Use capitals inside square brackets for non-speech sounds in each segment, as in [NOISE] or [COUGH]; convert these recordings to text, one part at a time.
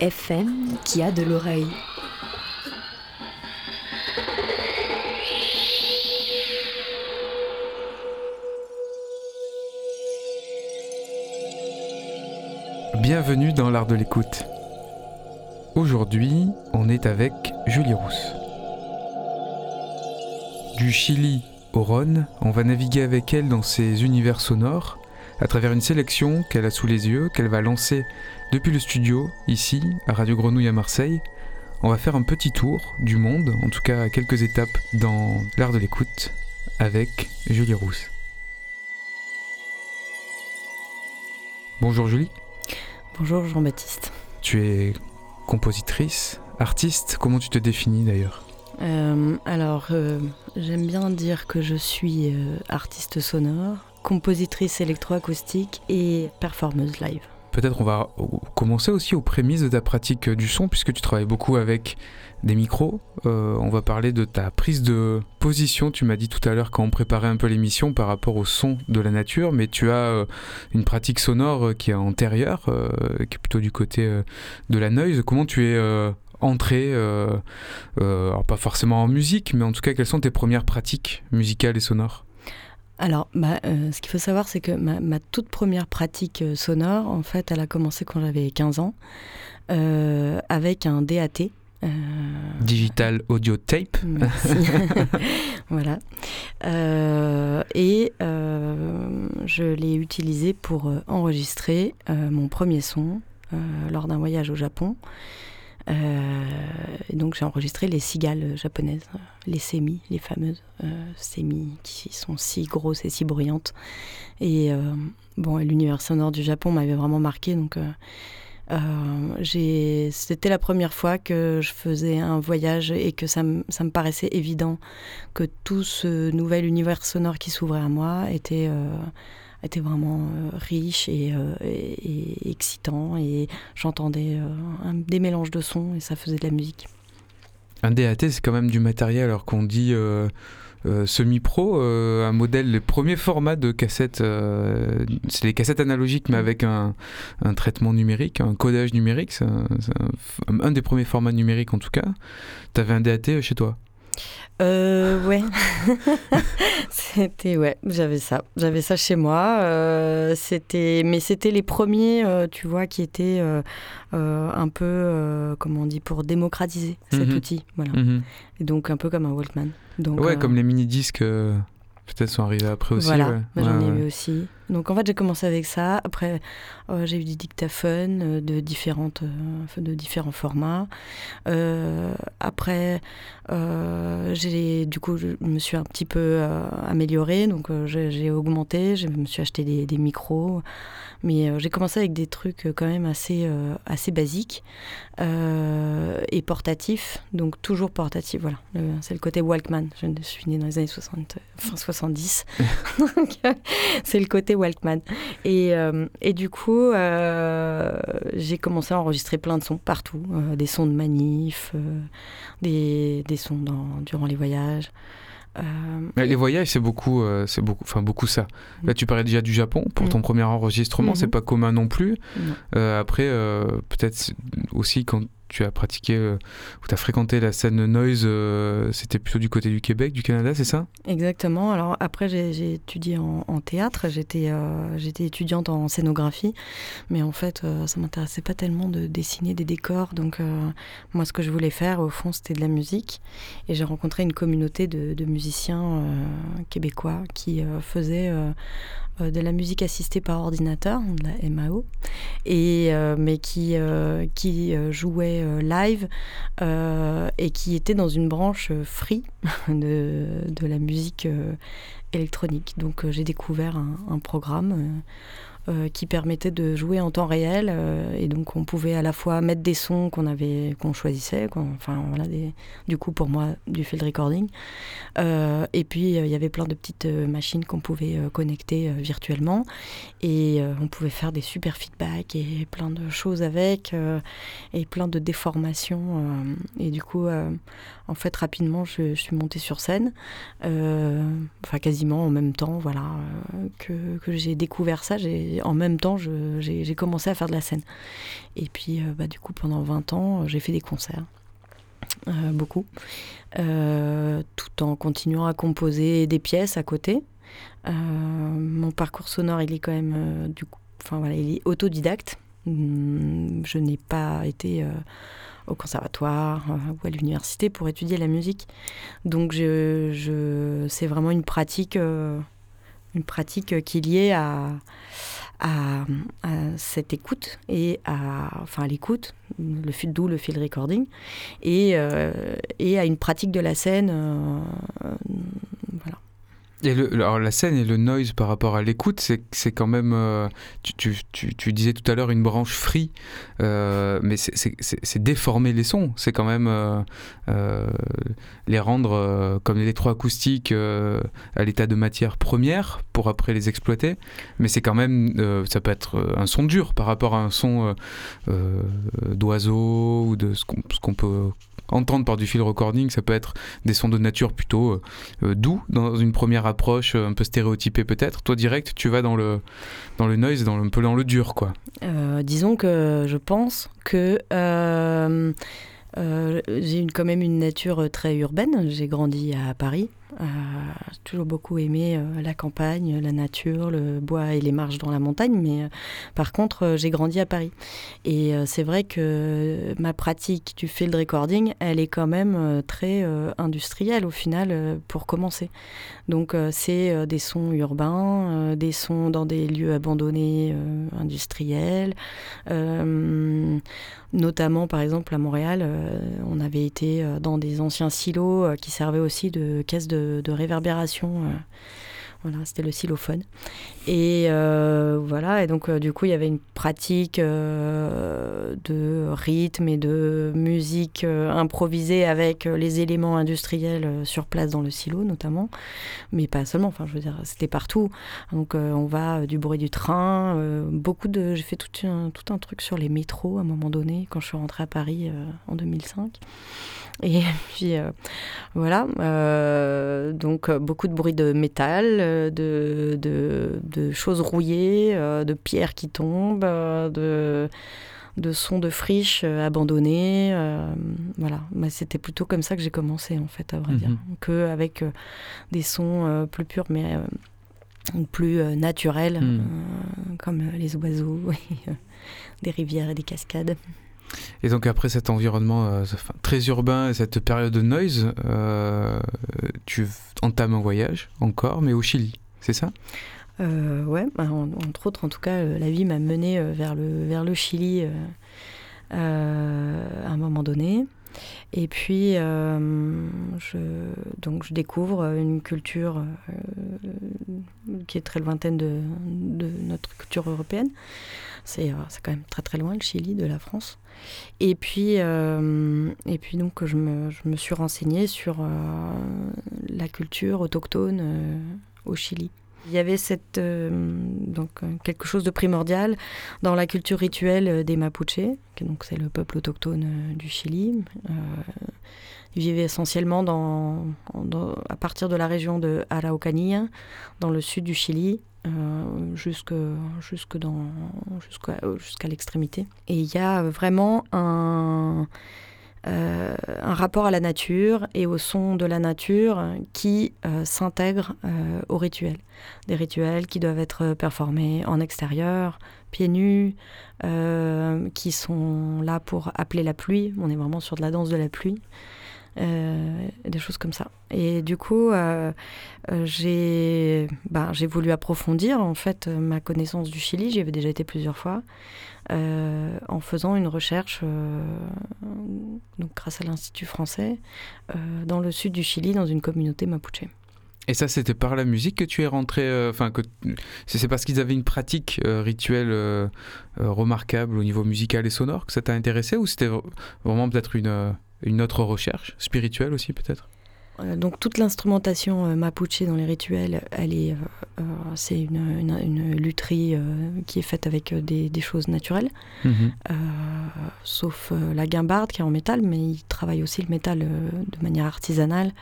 FM qui a de l'oreille. Bienvenue dans l'art de l'écoute. Aujourd'hui, on est avec Julie Rousse. Du Chili au Rhône, on va naviguer avec elle dans ses univers sonores à travers une sélection qu'elle a sous les yeux, qu'elle va lancer depuis le studio, ici, à Radio Grenouille à Marseille. On va faire un petit tour du monde, en tout cas à quelques étapes dans l'art de l'écoute, avec Julie Rousse. Bonjour Julie. Bonjour Jean-Baptiste. Tu es compositrice, artiste, comment tu te définis d'ailleurs? Euh, alors, euh, j'aime bien dire que je suis euh, artiste sonore, compositrice électroacoustique et performeuse live. Peut-être on va commencer aussi aux prémices de ta pratique du son, puisque tu travailles beaucoup avec des micros. Euh, on va parler de ta prise de position, tu m'as dit tout à l'heure quand on préparait un peu l'émission par rapport au son de la nature, mais tu as euh, une pratique sonore euh, qui est antérieure, qui est plutôt du côté de la noise. Comment tu es entré, alors pas forcément en musique, mais en tout cas quelles sont tes premières pratiques musicales et sonores? Alors, bah, euh, ce qu'il faut savoir, c'est que ma, ma toute première pratique euh, sonore, en fait, elle a commencé quand j'avais 15 ans, euh, avec un DAT. euh, Digital Audio Tape Merci. [LAUGHS] [LAUGHS] voilà. Et je l'ai utilisé pour enregistrer mon premier son lors d'un voyage au Japon. Euh, donc j'ai enregistré les cigales japonaises, euh, les sémis, les fameuses euh, sémis qui sont si grosses et si bruyantes. Et euh, bon, l'univers sonore du Japon m'avait vraiment marqué, donc euh, euh, c'était la première fois que je faisais un voyage et que ça, me- paraissait évident que tout ce nouvel univers sonore qui s'ouvrait à moi était, euh, était vraiment euh, riche et, euh, et- excitant. Et j'entendais euh, des mélanges de sons et ça faisait de la musique. Un DAT, c'est quand même du matériel, alors qu'on dit semi-pro, un modèle, les premiers formats de cassettes, euh, c'est les cassettes analogiques, mais avec un, traitement numérique, un codage numérique, c'est un- un des premiers formats numériques en tout cas. Tu avais un DAT chez toi? Euh, ouais. [LAUGHS] c'était, ouais, j'avais ça. J'avais ça chez moi. euh, c'était, mais c'était les premiers, euh, tu vois, qui étaient euh, un peu, comment on dit, pour démocratiser cet Mhm. outil. Voilà. Mhm. Et donc un peu comme un Walkman. Donc, Ouais, comme les mini-disques, euh, peut-être sont arrivés après aussi. Voilà, ouais. bah, j'en ai ouais. eu aussi. Donc en fait, j'ai commencé avec ça. Après, euh, j'ai eu des dictaphones euh, de, différentes, euh, de différents formats. Euh, après, j'ai du coup, je me suis un petit peu améliorée. Donc j'ai j'ai augmenté. Je me suis acheté des, des micros. Mais euh, j'ai commencé avec des trucs euh, quand même assez, euh, assez basiques et portatifs. Donc toujours portatif, voilà. C'est le côté Walkman. Je suis née dans les années 60, fin 70. [LAUGHS] Donc, c'est le côté Walkman. Et, et du coup, j'ai commencé à enregistrer plein de sons partout. des sons de manif, des, des sons dans, durant les voyages. Euh, Mais Les voyages, c'est beaucoup, euh, c'est beaucoup, enfin beaucoup ça. Là, tu parlais déjà du Japon pour Mm. ton premier enregistrement, c'est pas commun non plus. Euh, après, euh, peut-être aussi quand tu as pratiqué, euh, où tu fréquenté la scène noise, euh, c'était plutôt du côté du Québec, du Canada, c'est ça? Exactement. Alors après, j'ai étudié en, théâtre, j'étais j'étais étudiante en scénographie, mais en fait, ça m'intéressait pas tellement de dessiner des décors. Donc moi, ce que je voulais faire, au fond, c'était de la musique. Et j'ai rencontré une communauté de, musiciens québécois qui faisaient euh, de la musique assistée par ordinateur, de la MAO, et, euh, mais qui, euh, qui jouait live et qui était dans une branche free [LAUGHS] de, de la musique électronique. Donc j'ai découvert un programme euh, qui permettait de jouer en temps réel. Euh, et donc, on pouvait à la fois mettre des sons qu'on avait, qu'on choisissait, enfin, voilà, du coup, pour moi, du field recording. Euh, et puis, il y avait plein de petites machines qu'on pouvait connecter virtuellement. Et on pouvait faire des super feedbacks et plein de choses avec, et plein de déformations. et du coup, en fait, rapidement, je, suis montée sur scène, enfin, quasiment en même temps, voilà, que, que j'ai découvert ça. En même temps, j'ai commencé à faire de la scène. Et puis, euh, bah, du coup, pendant 20 ans, j'ai fait des concerts. Euh, beaucoup, euh, tout en continuant à composer des pièces à côté. mon parcours sonore, il est quand même il est autodidacte. Hum, je n'ai pas été au conservatoire ou à l'université pour étudier la musique, donc je, je c'est vraiment une pratique, une pratique qui est liée à à, cette écoute et à, enfin à l'écoute, le d'où le field recording, et, euh, et à une pratique de la scène. Euh, voilà. Et alors la scène et le noise par rapport à l'écoute, c'est quand même. Euh, tu, tu, tu, disais tout à l'heure une branche free, euh, mais c'est déformer les sons. C'est quand même euh, les rendre comme l'électroacoustique à l'état de matière première pour après les exploiter. Mais c'est quand même. ça peut être un son dur par rapport à un son d'oiseau ou de ce qu'on peut entendre par du field recording, ça peut être des sons de nature plutôt euh, euh, doux dans une première approche, euh, un peu stéréotypée peut-être. Toi direct, tu vas dans le dans le noise, dans le, un peu dans le dur quoi. disons que je pense que j'ai quand même une nature très urbaine. J'ai grandi à Paris. Euh, toujours beaucoup aimé euh, la campagne, la nature, le bois et les marches dans la montagne, mais euh, par contre, j'ai grandi à Paris. Et c'est vrai que ma pratique du field recording, elle est quand même très industrielle au final pour commencer. Donc c'est des sons urbains, des sons dans des lieux abandonnés industriels. notamment par exemple à Montréal, on avait été dans des anciens silos qui servaient aussi de caisse de de, réverbération. Euh, voilà, c'était le xylophone. Et euh, voilà, et donc euh, du coup, il y avait une pratique de rythme et de musique improvisée avec les éléments industriels sur place dans le silo notamment, mais pas seulement. Enfin, je veux dire, c'était partout. Donc, on va du bruit du train, beaucoup de. J'ai fait tout un, tout un truc sur les métros à un moment donné quand je suis rentrée à Paris en 2005. Et puis euh, voilà, euh, donc euh, beaucoup de bruit de métal, de, de, choses rouillées, de pierres qui tombent, de, de sons de friches abandonnés. voilà, c'était plutôt comme ça que j'ai commencé en fait, à vrai dire, mhm. qu'avec des sons plus purs, mais plus naturels, mhm. comme les oiseaux, [LAUGHS] des rivières et des cascades. Et donc après cet environnement euh, très urbain et cette période de noise, euh, tu entames un voyage encore, mais au Chili, c'est ça? Euh, Ouais, bah, entre autres, en tout cas, la vie m'a mené vers, le, vers le Chili à un moment donné. Et puis, je, donc je découvre une culture qui est très lointaine de, de notre culture européenne. C'est quand même très très loin le Chili de la France. Et puis, euh, et puis donc, je me, suis renseignée sur euh, la culture autochtone euh, au Chili. Il y avait cette, donc, quelque chose de primordial dans la culture rituelle des Mapuche, donc c'est le peuple autochtone du Chili. ils vivaient essentiellement dans, à partir de la région de Araucanía, dans le sud du Chili, jusque, jusque dans, jusqu'à, l'extrémité. Et il y a vraiment un, un rapport à la nature et au son de la nature qui s'intègre au rituel. Des rituels qui doivent être performés en extérieur, pieds nus, qui sont là pour appeler la pluie. On est vraiment sur de la danse de la pluie. Euh, des choses comme ça. Et du coup, euh, euh, j'ai bah, voulu approfondir en fait ma connaissance du Chili. J'y avais déjà été plusieurs fois. en faisant une recherche donc grâce à l'Institut français dans le sud du Chili, dans une communauté mapuche. Et ça, c'était par la musique que tu es rentré. Enfin, que c'est parce qu'ils avaient une pratique rituelle remarquable au niveau musical et sonore que ça t'a intéressé, ou c'était vraiment peut-être une une autre recherche spirituelle aussi peut-être? Euh, donc toute l'instrumentation euh, mapuche dans les rituels, elle est, euh, c'est une, une, lutherie qui est faite avec des, choses naturelles, mhm. sauf la guimbarde qui est en métal, mais ils travaillent aussi le métal de manière artisanale.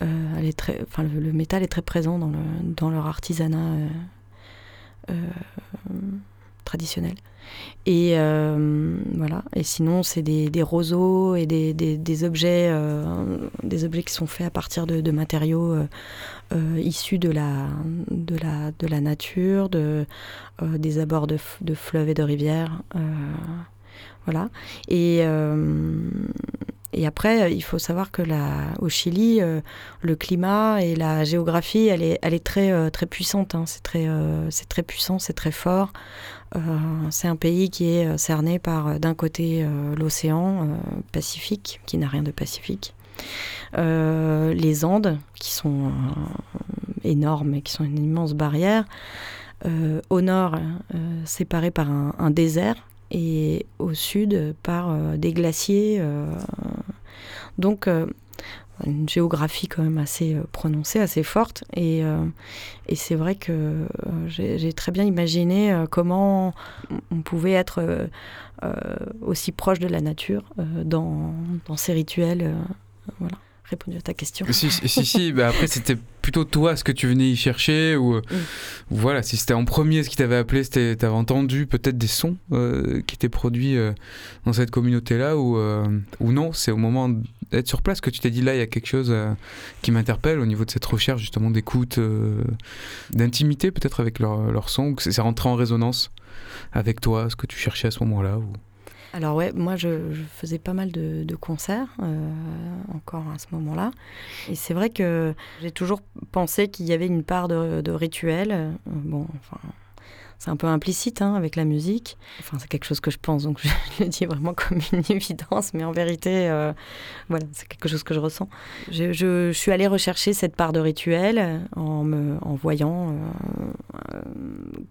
elle est très, enfin, le, métal est très présent dans, le, dans leur artisanat traditionnel. Et euh, voilà. Et sinon, c'est des, roseaux et des, des, objets, euh, des objets qui sont faits à partir de, matériaux euh, issus de la, de la, de la nature, de, des abords de, de, fleuves et de rivières. voilà. Et et après, il faut savoir que au Chili, le climat et la géographie, elle est, elle est très, très puissante. Hein. C'est très, très puissant, c'est très fort. Euh, c'est un pays qui est euh, cerné par, euh, d'un côté, l'océan Pacifique, qui n'a rien de pacifique. les Andes, qui sont énormes et qui sont une immense barrière. au nord, séparés par un, désert, et au sud, par des glaciers. donc, une géographie quand même assez euh, prononcée, assez forte. Et, euh, c'est vrai que euh, j'ai très bien imaginé comment on pouvait être aussi proche de la nature dans, dans, ces rituels. voilà répondu à ta question. Si, si, si. Bah, après, [LAUGHS] c'était plutôt toi ce que tu venais y chercher ou, mm. voilà, si c'était en premier ce qui t'avait appelé, c'était t'avais entendu peut-être des sons euh, qui étaient produits euh, dans cette communauté-là ou, euh, ou non, c'est au moment d'être sur place que tu t'es dit là, il y a quelque chose qui m'interpelle au niveau de cette recherche justement d'écoute, d'intimité peut-être avec leur, leur son, que c'est rentré en résonance avec toi, ce que tu cherchais à ce moment-là ou... Alors ouais, moi je, faisais pas mal de, concerts euh, encore à ce moment-là. Et c'est vrai que j'ai toujours pensé qu'il y avait une part de, de rituel. Euh, bon, enfin, c'est un peu implicite hein, avec la musique. Enfin, c'est quelque chose que je pense, donc [LAUGHS] je le dis vraiment comme une [LAUGHS] évidence, mais en vérité, euh, voilà, c'est quelque chose que je ressens. Je, suis allée rechercher cette part de rituel en, me, en voyant euh, euh,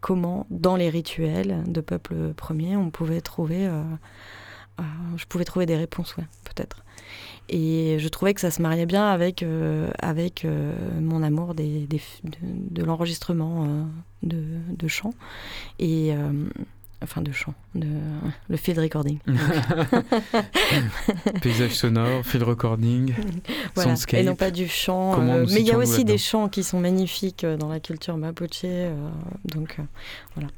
comment, dans les rituels de peuple premier, on pouvait trouver, je pouvais trouver des réponses, ouais, peut-être. Et je trouvais que ça se mariait bien avec, euh, avec euh, mon amour des, des, de, l'enregistrement euh, de, de chant. Enfin de chant, de, le field recording. [LAUGHS] [LAUGHS] Paysage sonore, field recording, [LAUGHS] voilà. Et non pas du chant. mais il y a aussi des chants qui sont magnifiques dans la culture mapuche. donc voilà.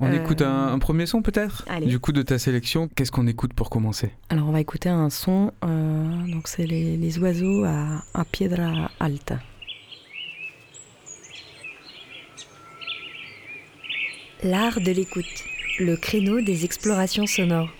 On écoute un, premier son peut-être? Du coup de ta sélection, qu'est-ce qu'on écoute pour commencer? Alors on va écouter un son, donc c'est les, les, oiseaux à, à Piedra Alta. L'art de l'écoute le créneau des explorations sonores.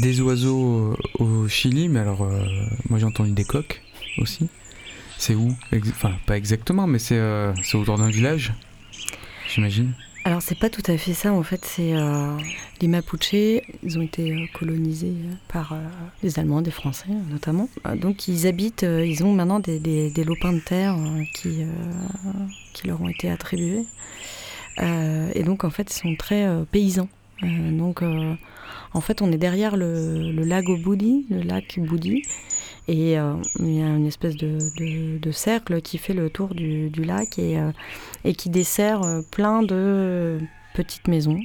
Des oiseaux au Chili, mais alors moi j'ai entendu des coqs aussi. C'est où Enfin, pas exactement, mais c'est autour d'un village, j'imagine. Alors c'est pas tout à fait ça en fait, c'est euh, les Mapuches, ils ont été euh, colonisés euh, par les Allemands, des Français notamment. Donc ils habitent, ils ont maintenant des, des, lopins de terre qui, qui leur ont été attribués. et donc en fait ils sont très paysans. donc en fait on est derrière le, le lac Boudi, le lac Boudi. Et euh, il y a une espèce de, cercle qui fait le tour du, lac et, euh, et, qui dessert euh, plein de petites maisons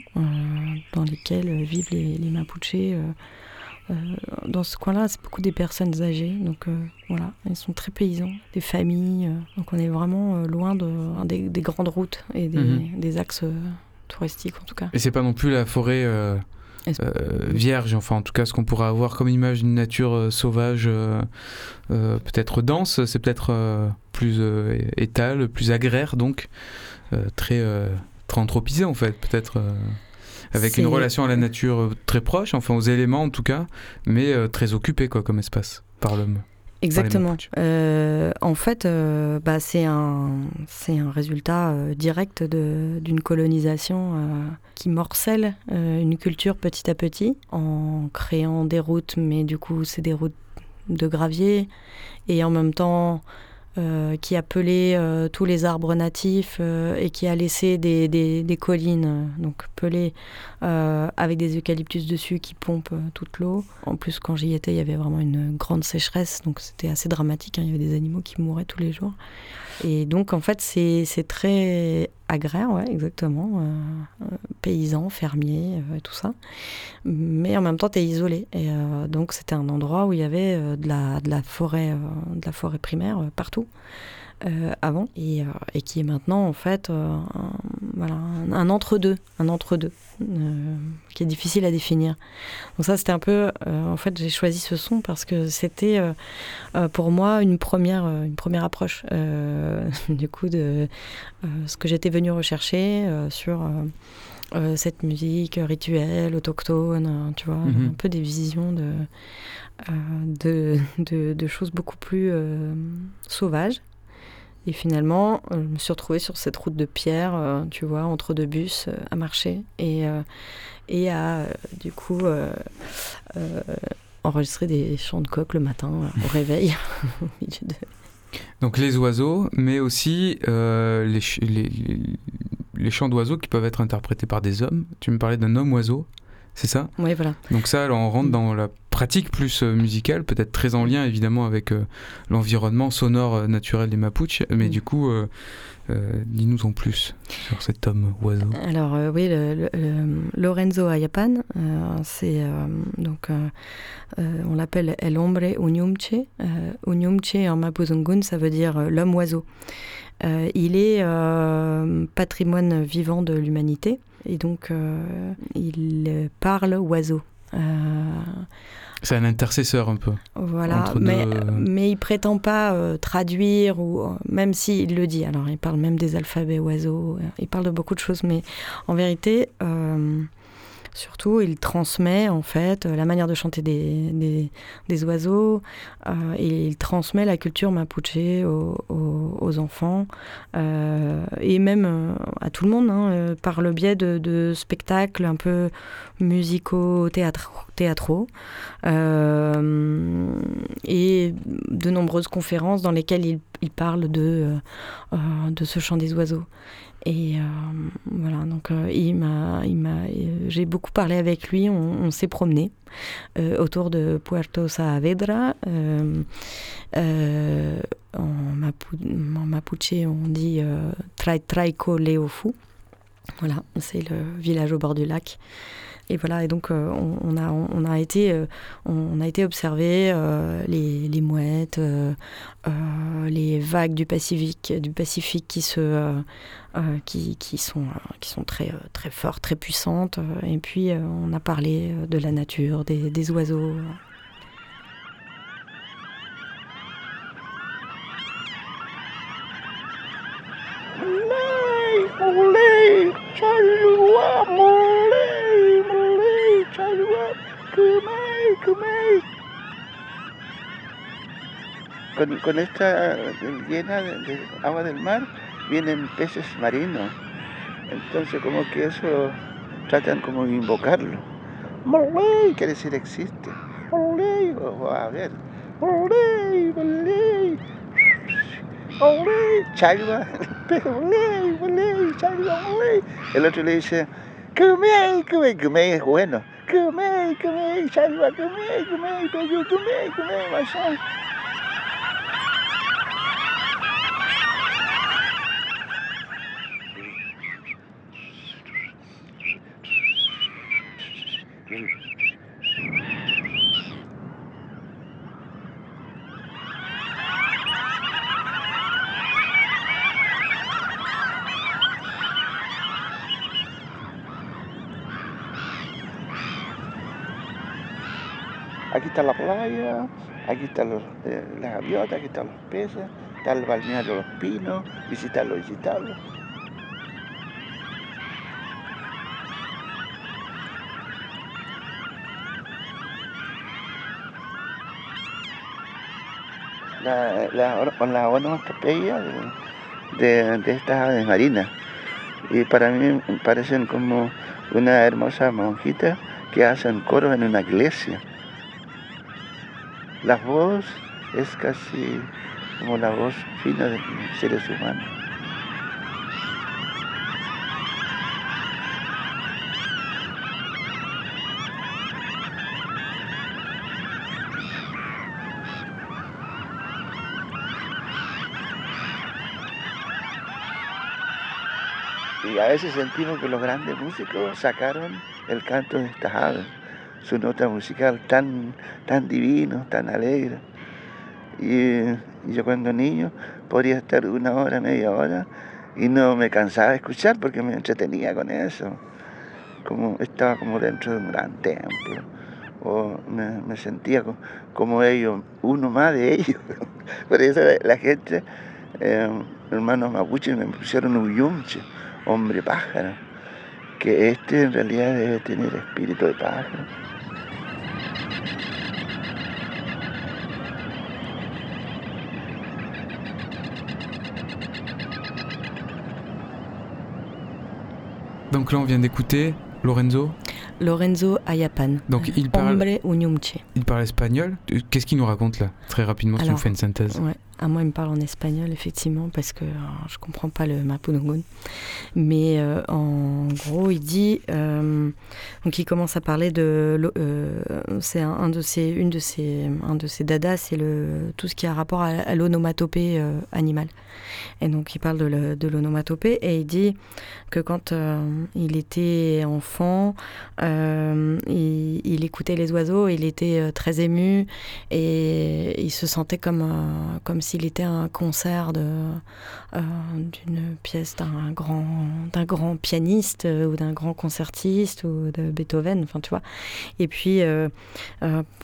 dans lesquelles vivent les, les Mapuches. dans ce coin-là, c'est beaucoup des personnes âgées, donc voilà, ils sont très paysans, des familles, donc on est vraiment loin de, des, grandes routes et des, mhm. des axes touristiques en tout cas. Et c'est pas non plus la forêt vierge, enfin en tout cas ce qu'on pourrait avoir comme image d'une nature euh, sauvage, euh, peut-être dense, c'est peut-être plus étale, plus agraire donc, très, très anthropisé en fait, peut-être avec une relation à la nature très proche, enfin aux éléments en tout cas, mais très occupé quoi comme espace par l'homme. Exactement. Euh, en fait, euh, bah, c'est un, un résultat euh, direct d'une colonisation qui morcelle une culture petit à petit en créant des routes, mais du coup, c'est des routes de gravier et en même temps euh, qui a pelé euh, tous les arbres natifs euh, et qui a laissé des, des, collines, donc pelées, avec des eucalyptus dessus qui pompent toute l'eau. En plus, quand j'y étais, il y avait vraiment une grande sécheresse, donc c'était assez dramatique. Hein. il y avait des animaux qui mouraient tous les jours. Et donc, en fait, c'est très agraire, ouais, exactement. Euh, euh, paysan, fermier, euh, tout ça. Mais en même temps, tu es isolé. Et donc, c'était un endroit où il y avait de, la, de, la forêt, de la forêt primaire partout. Euh, avant et, euh, et, qui est maintenant en fait euh, un, voilà, un, entre-deux, un entre-deux qui est difficile à définir. Donc ça c'était un peu, en fait j'ai choisi ce son parce que c'était pour moi une première, une première approche [LAUGHS] du coup de ce que j'étais venue rechercher sur cette musique rituelle, autochtone, tu vois, mhm. un peu des visions de, de, [LAUGHS] de, de, choses beaucoup plus sauvages et finalement, euh, je me suis retrouvée sur cette route de pierre, euh, tu vois, entre deux bus, euh, à marcher et, et à, du coup, enregistrer des chants de coq le matin au réveil. [LAUGHS] Donc les oiseaux, mais aussi les, les, les, chants d'oiseaux qui peuvent être interprétés par des hommes. Tu me parlais d'un homme oiseau, c'est ça Oui, voilà. Donc ça, alors, on rentre dans la pratique plus euh, musicale, peut-être très en lien évidemment avec euh, l'environnement sonore euh, naturel des Mapuches, mais mm. du coup, dis-nous en plus sur cet homme oiseau. Alors oui, Lorenzo Ayapan, c'est donc on l'appelle El Hombre Unyumche. Unyumche en Mapuzungun, ça veut dire l'homme oiseau. il est patrimoine vivant de l'humanité et donc il parle oiseau. C'est un intercesseur un peu. Voilà, mais, mais il prétend pas euh, traduire, ou euh, même s'il le dit. Alors il parle même des alphabets oiseaux, euh, il parle de beaucoup de choses, mais en vérité, Surtout, il transmet en fait la manière de chanter des, des, oiseaux euh, il transmet la culture mapuche aux, enfants euh, et même euh, à tout le monde hein, par le biais de, spectacles un peu musicaux, théâtraux et de nombreuses conférences dans lesquelles il, il parle de, de ce chant des oiseaux. Et euh, voilà, donc euh, il m'a, il m'a, euh, j'ai beaucoup parlé avec lui, on, s'est promené autour de Puerto Saavedra. en, mapuche, on dit Trai Traico Leofu. Voilà, c'est le village au bord du lac. Et voilà, et donc euh, on, a, on, a été, euh, on a été observer euh, les, les, mouettes, les vagues du Pacifique, du Pacifique qui, se, qui, qui, sont, qui sont très, très fortes, très puissantes. Et puis on a parlé de la nature, des, des oiseaux. Chalua, kumei. Con, con esta llena de, agua del mar vienen peces marinos. Entonces como que eso tratan como de invocarlo. Moley quiere decir existe. O a ver. Moley, moley. Moley, chagua. Moley, moley, chagua, moley. El otro le dice, Kumei, kumei, kumei es bueno. comei camei, chariva, comer, comei, pediu, camei, comei machão. Mm-hmm. Aquí está la playa, aquí están eh, las gaviotas, aquí están los peces, está el balneario Los Pinos, visitarlo, visitarlo. La, la, la onomatopeya de, de, de estas aves marinas. Y para mí parecen como una hermosa monjita que hacen coro en una iglesia. La voz es casi como la voz fina de seres humanos. Y a veces sentimos que los grandes músicos sacaron el canto de estas su nota musical tan, tan divino, tan alegre. Y, yo cuando niño podría estar una hora, media hora y no me cansaba de escuchar porque me entretenía con eso. Como estaba como dentro de un gran templo. O me, sentía co- como ellos, uno más de ellos. [LAUGHS] Por eso la, la gente, eh, hermanos mapuches, me pusieron Uyumche, hombre pájaro. Que este en realidad debe tener espíritu de pájaro. Donc là, on vient d'écouter Lorenzo. Lorenzo Ayapan. Donc il parle, il parle espagnol. Qu'est-ce qu'il nous raconte là? Très rapidement, si tu nous fais une synthèse. Ouais. Ah, moi, il me parle en espagnol, effectivement, parce que euh, je comprends pas le Mapudungun. Mais euh, en gros, il dit. euh, donc, il commence à parler de. euh, c'est un, de ses, une de ses, un de ses dadas, c'est le tout ce qui a rapport à, l'onomatopée animale. Et donc, il parle de, l'onomatopée et il dit que quand il était enfant, il, écoutait les oiseaux, il était très ému et il se sentait comme, comme à un concert euh, d'une pièce d'un grand, grand pianiste euh, ou d'un grand concertiste ou de Beethoven, enfin tu vois. Et puis, euh,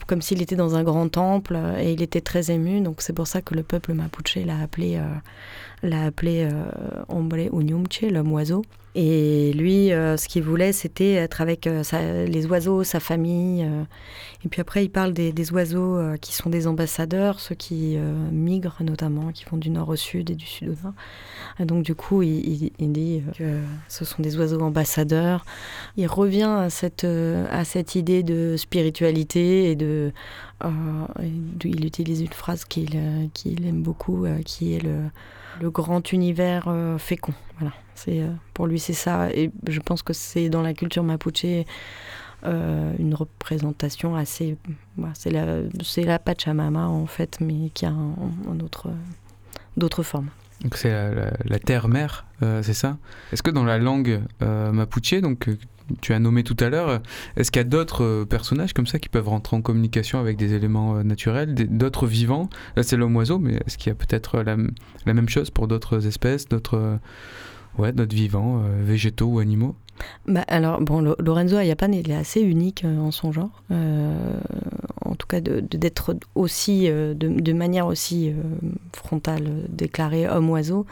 comme s'il était dans un grand temple et il était très ému, donc c'est pour ça que le peuple mapuche l'a appelé, l'a appelé Hombre Uñumche, l'homme oiseau. Et lui, euh, ce qu'il voulait, c'était être avec euh, les oiseaux, sa famille. euh. Et puis après, il parle des, oiseaux qui sont des ambassadeurs, ceux qui migrent notamment, qui vont du nord au sud et du sud au nord. Et donc du coup, il, dit que ce sont des oiseaux ambassadeurs. Il revient à cette, à cette idée de spiritualité et de... il utilise une phrase qu'il qu'il aime beaucoup, qui est le, le grand univers fécond. Voilà. C'est euh, pour lui c'est ça. Et je pense que c'est dans la culture mapuche euh, une représentation assez c'est la c'est la Pachamama en fait mais qui a un, autre d'autres formes. Donc c'est la, terre-mère, euh, c'est ça? Est-ce que dans la langue euh, mapuche, donc euh, tu as nommé tout à l'heure, euh, est-ce qu'il y a d'autres euh, personnages comme ça qui peuvent rentrer en communication avec des éléments euh, naturels, d'autres vivants? Là c'est l'homme oiseau, mais est-ce qu'il y a peut-être euh, la, la même chose pour d'autres espèces, d'autres euh, ouais, d'autres vivants, euh, végétaux ou animaux Bah, alors, bon, Lo- Lorenzo Ayapan, il est assez unique euh, en son genre. Euh, en tout cas, de- de- d'être aussi, de, manière aussi frontale, déclaré homme-oiseau.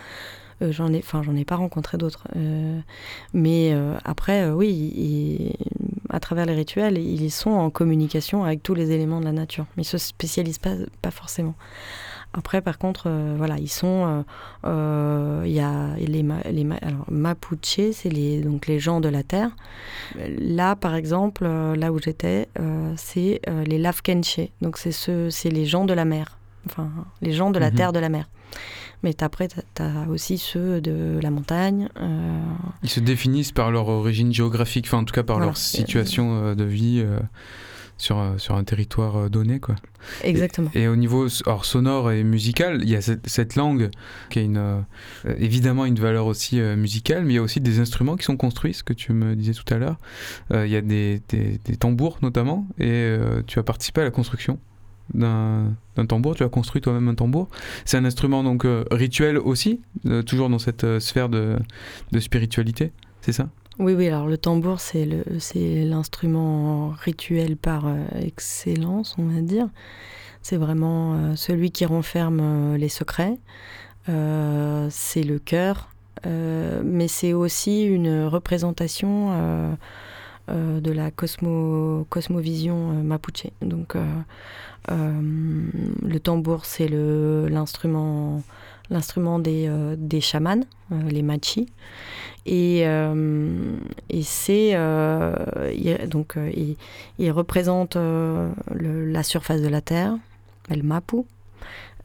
J'en ai, enfin, j'en ai pas rencontré d'autres. Mais après, oui, à travers les rituels, ils sont en communication avec tous les éléments de la nature. Mais ils se spécialisent pas, pas forcément. Après, par contre, euh, voilà, ils sont. Il euh, euh, y a les, les alors, Mapuche, c'est les, donc les gens de la terre. Là, par exemple, là où j'étais, c'est les Lafkenche. Donc, c'est ceux, c'est les gens de la mer. Enfin, les gens de la mhm. terre de la mer. Mais après, tu as aussi ceux de la montagne. Ils se définissent par leur origine géographique, enfin en tout cas par leur situation de vie euh, sur un territoire euh, donné. Quoi. Exactement. Et, au niveau or, sonore et musical, il y a cette, cette langue qui a une, euh, évidemment une valeur aussi musicale, mais il y a aussi des instruments qui sont construits, ce que tu me disais tout à l'heure. il y a des, des, tambours notamment, et tu as participé à la construction d'un tambour, tu as construit toi-même un tambour. C'est un instrument donc rituel aussi, toujours dans cette sphère de, de spiritualité, c'est ça? Oui, oui, alors le tambour, c'est l'instrument rituel par euh, excellence, on va dire. C'est vraiment euh, celui qui renferme euh, les secrets. c'est le cœur, mais c'est aussi une représentation de la cosmo, cosmovision mapuche. Donc, le tambour, c'est l'instrument l'instrument des, des chamans, les machis. Et, euh, et c'est euh, donc euh, il, représente la surface de la Terre, le Mapu.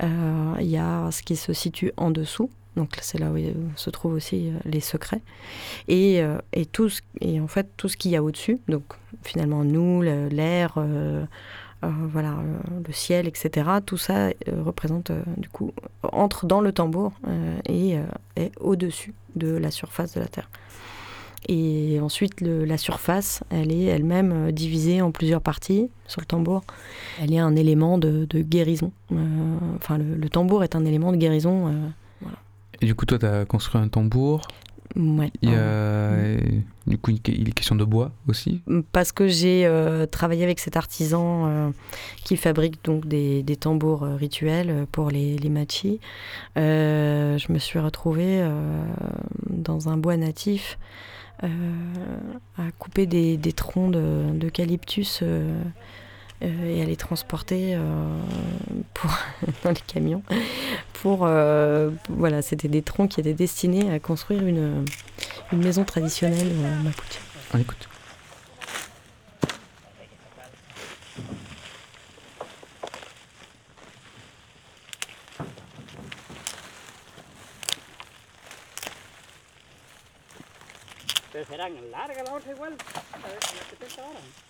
Il y a ce qui se situe en dessous, donc c'est là où se trouvent aussi les secrets. Et, et, tout et en fait, tout ce qu'il y a au-dessus, donc finalement nous, l'air, voilà, le ciel, etc., tout ça représente, du coup, entre dans le tambour et est au-dessus de la surface de la Terre. Et ensuite, la surface, elle est elle-même euh, divisée en plusieurs parties sur le tambour. Elle est un élément de, guérison. Euh, enfin, le, tambour est un élément de guérison. Euh, et du coup, toi, tu as construit un tambour Ouais. Il y a, du coup, il est question de bois aussi Parce que j'ai travaillé avec cet artisan qui fabrique donc des, tambours rituels pour les, les machis. je me suis retrouvée dans un bois natif euh, à couper des, des troncs d'eucalyptus euh, euh, et à les transporter [LAUGHS] pour, dans les camions. Pour, voilà, c'était des troncs qui étaient destinés à construire une, une maison traditionnelle mapuche. On écoute. serán largas las otras igual, a ver, las 70 horas. Así que no sé.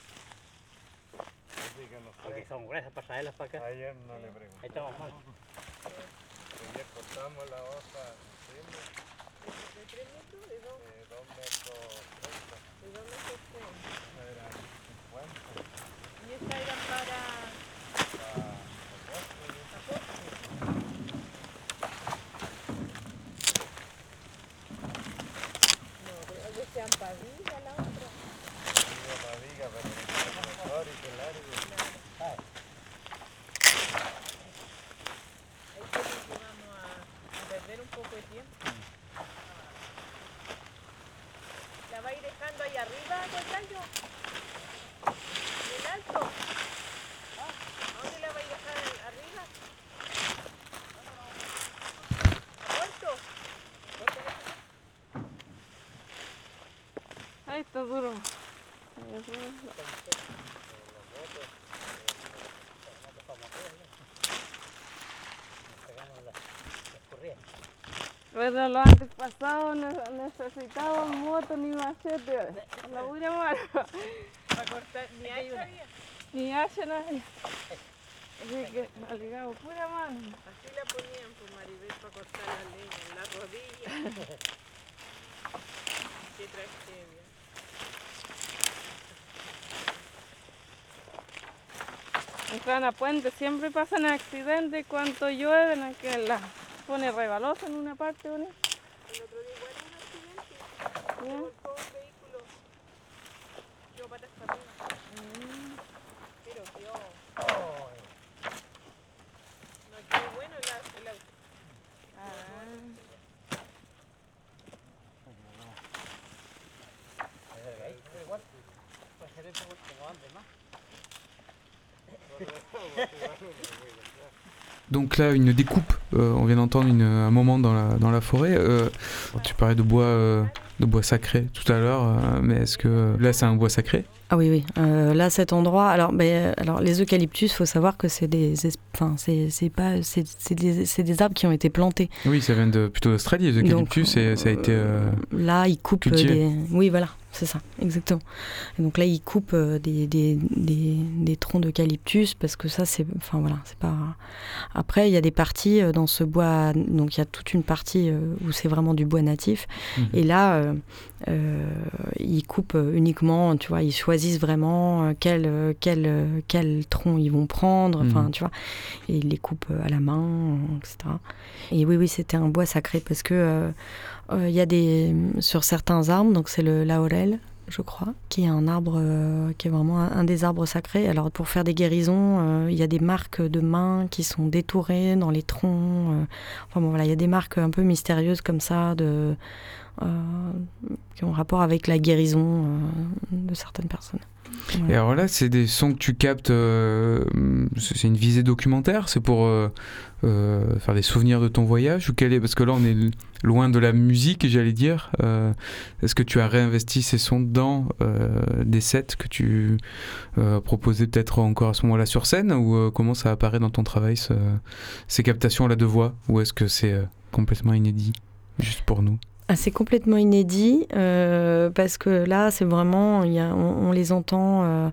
Porque son gruesas para traerlas para acá. Ayer no le pregunté. Ahí estamos mal. Ayer cortamos la hoja siempre. encuentras yo. Alto. Pero lo antes pasado necesitaba moto ni machete. La voy a llamar. Para cortar, ni hacha había. Ni hacha nada. Así que ligamos pura mano. Así la ponían por Maribel para cortar la leña en la rodilla. Qué tragedia. En Cana Puente siempre pasan accidentes cuando llueve, que la Pone rebaloso en una parte, pone. El otro día igual un accidente. volcó un vehículo. Yo patas para arriba. Pero yo. No, qué bueno el auto. Ah. Pues seré porque no ande más. Donc là, une découpe, euh, on vient d'entendre un moment dans la, dans la forêt. Euh, tu parlais de bois, euh, de bois sacré tout à l'heure, mais est-ce que là c'est un bois sacré? Ah oui, oui. Là, cet endroit. Alors, ben, alors les eucalyptus, faut savoir que c'est des, es- enfin, c'est, pas, c'est, des, des arbres qui ont été plantés. Oui, ça vient de, plutôt d'Australie, les eucalyptus, et ça a été... Là, ils coupent cultivé. des. Oui, voilà, c'est ça, exactement. Et donc là, ils coupent euh, des, des, des, des troncs d'eucalyptus parce que ça, c'est. Enfin voilà, c'est pas. Après, il y a des parties euh, dans ce bois. Donc il y a toute une partie euh, où c'est vraiment du bois natif. Mhm. Et là, euh, euh, ils coupent uniquement, tu vois, ils choisissent vraiment quel, quel, quel tronc ils vont prendre, enfin, Mhm. tu vois, et ils les coupent à la main, etc. Et oui, oui, c'était un bois sacré parce que euh, il y a des. Sur certains arbres, donc c'est le laurel, je crois, qui est un arbre euh, qui est vraiment un, des arbres sacrés. Alors pour faire des guérisons, euh, il y a des marques de mains qui sont détourées dans les troncs. euh, enfin bon voilà, il y a des marques un peu mystérieuses comme ça de euh, qui ont rapport avec la guérison euh, de certaines personnes. Et alors là, c'est des sons que tu captes, euh, c'est une visée documentaire, c'est pour euh, euh, faire des souvenirs de ton voyage ou quel est Parce que là, on est loin de la musique, j'allais dire. Euh, Est-ce que tu as réinvesti ces sons dans euh, des sets que tu euh, proposais peut-être encore à ce moment-là sur scène ou euh, comment ça apparaît dans ton travail, ce- ces captations à la deux voix Ou est-ce que c'est euh, complètement inédit, juste pour nous? Ah, c'est complètement inédit euh, parce que là, c'est vraiment, on, les entend, euh,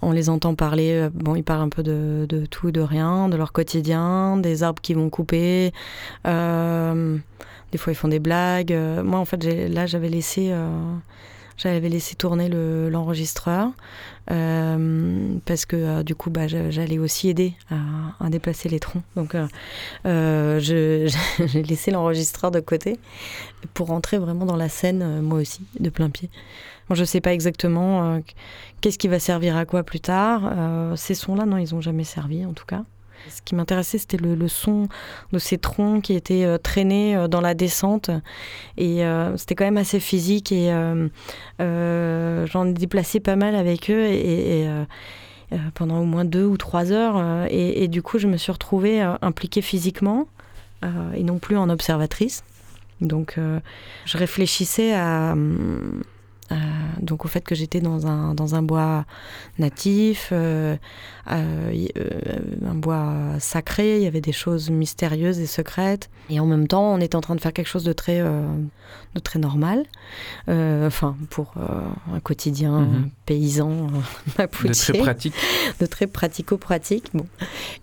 on les entend parler. euh, Bon, ils parlent un peu de, de tout, de rien, de leur quotidien, des arbres qu'ils vont couper. des fois, ils font des blagues. Moi, en fait, là, j'avais laissé, j'avais laissé tourner le- l'enregistreur parce que euh, du coup, bah, j'a- j'allais aussi aider à, déplacer les troncs. Donc, euh, euh, [LAUGHS] j'ai laissé l'enregistreur de côté pour rentrer vraiment dans la scène, euh, moi aussi, de plein pied. Moi, je sais pas exactement euh, qu'est-ce qui va servir à quoi plus tard. Euh, ces sons-là, non, ils ont jamais servi, en tout cas. Ce qui m'intéressait, c'était le, son de ces troncs qui étaient euh, traînés euh, dans la descente. Et euh, c'était quand même assez physique. Et j'en ai déplacé pas mal avec eux. Et, pendant au moins deux ou trois heures. et, du coup, je me suis retrouvée impliquée physiquement et non plus en observatrice. Donc, je réfléchissais à, à- donc au fait que j'étais dans un, dans un bois natif, euh, euh, euh, un bois sacré, il y avait des choses mystérieuses et secrètes. Et en même temps, on était en train de faire quelque chose de très, euh, de très normal, Euh, enfin, pour euh, un quotidien Mhm. paysan euh, [LAUGHS] De mapuche très pratique. de très pratico-pratique. Bon.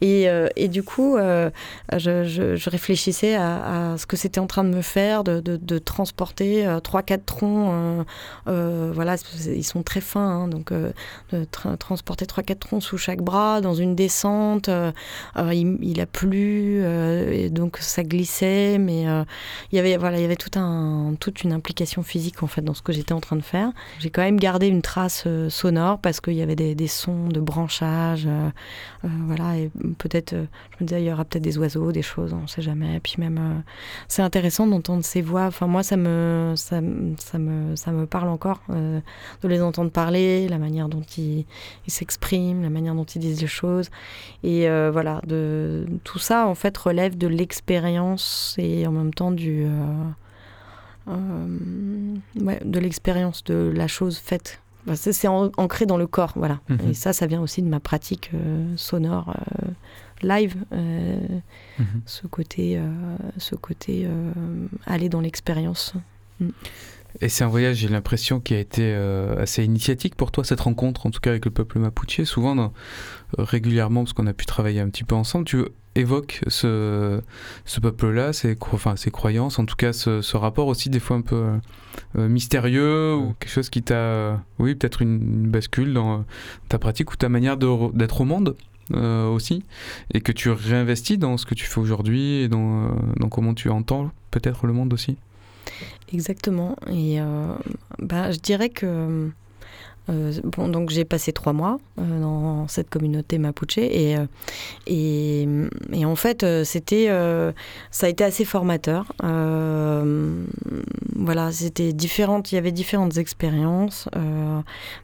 Et, euh, et du coup, euh, je, je- je réfléchissais à, à ce que c'était en train de me faire, de, de- de transporter euh, trois, quatre troncs. Euh, voilà, ils sont très fins, hein, donc euh, de tra- transporter trois, quatre troncs sous chaque bras dans une descente. euh, il, a plu, donc ça glissait, mais il y avait voilà, il y avait tout un, toute une implication physique en fait dans ce que j'étais en train de faire. J'ai quand même gardé une trace sonore parce qu'il y avait des, sons de branchage, voilà, et peut-être, je me disais, il y aura peut-être des oiseaux, des choses, on ne sait jamais. Puis même, c'est intéressant d'entendre ces voix. Enfin, moi, ça me, ça, ça me, ça me parle encore euh, de les entendre parler, la manière dont ils s'expriment, la manière dont ils disent les choses. Et euh, voilà, de, tout ça, en fait, relève de l'expérience et en même temps du. euh, ouais, de l'expérience de la chose faite. Enfin, c'est c'est an- ancré dans le corps, voilà. Mhm. Et ça, ça vient aussi de ma pratique sonore live. euh, Mhm. ce côté, euh, ce côté euh, aller dans l'expérience. Et c'est un voyage, j'ai l'impression, qui a été euh, assez initiatique pour toi, cette rencontre, en tout cas avec le peuple mapuche. Souvent, dans- euh, régulièrement, parce qu'on a pu travailler un petit peu ensemble, tu évoques ce, ce peuple-là, ses, cro- enfin, ses croyances, en tout cas ce, ce rapport aussi des fois un peu euh, mystérieux, ou quelque chose qui t'a... oui, peut-être une, une bascule dans ta pratique ou ta manière d'être au monde. euh, aussi et que tu réinvestis dans ce que tu fais aujourd'hui et dans, euh, dans comment tu entends peut-être le monde aussi? Exactement. Et euh, bah, je dirais que Euh, bon, donc j'ai passé trois mois euh, dans cette communauté mapuche et, euh, et, et en fait euh, c'était euh, ça a été assez formateur. Euh, voilà, c'était différentes, il y avait différentes expériences, euh,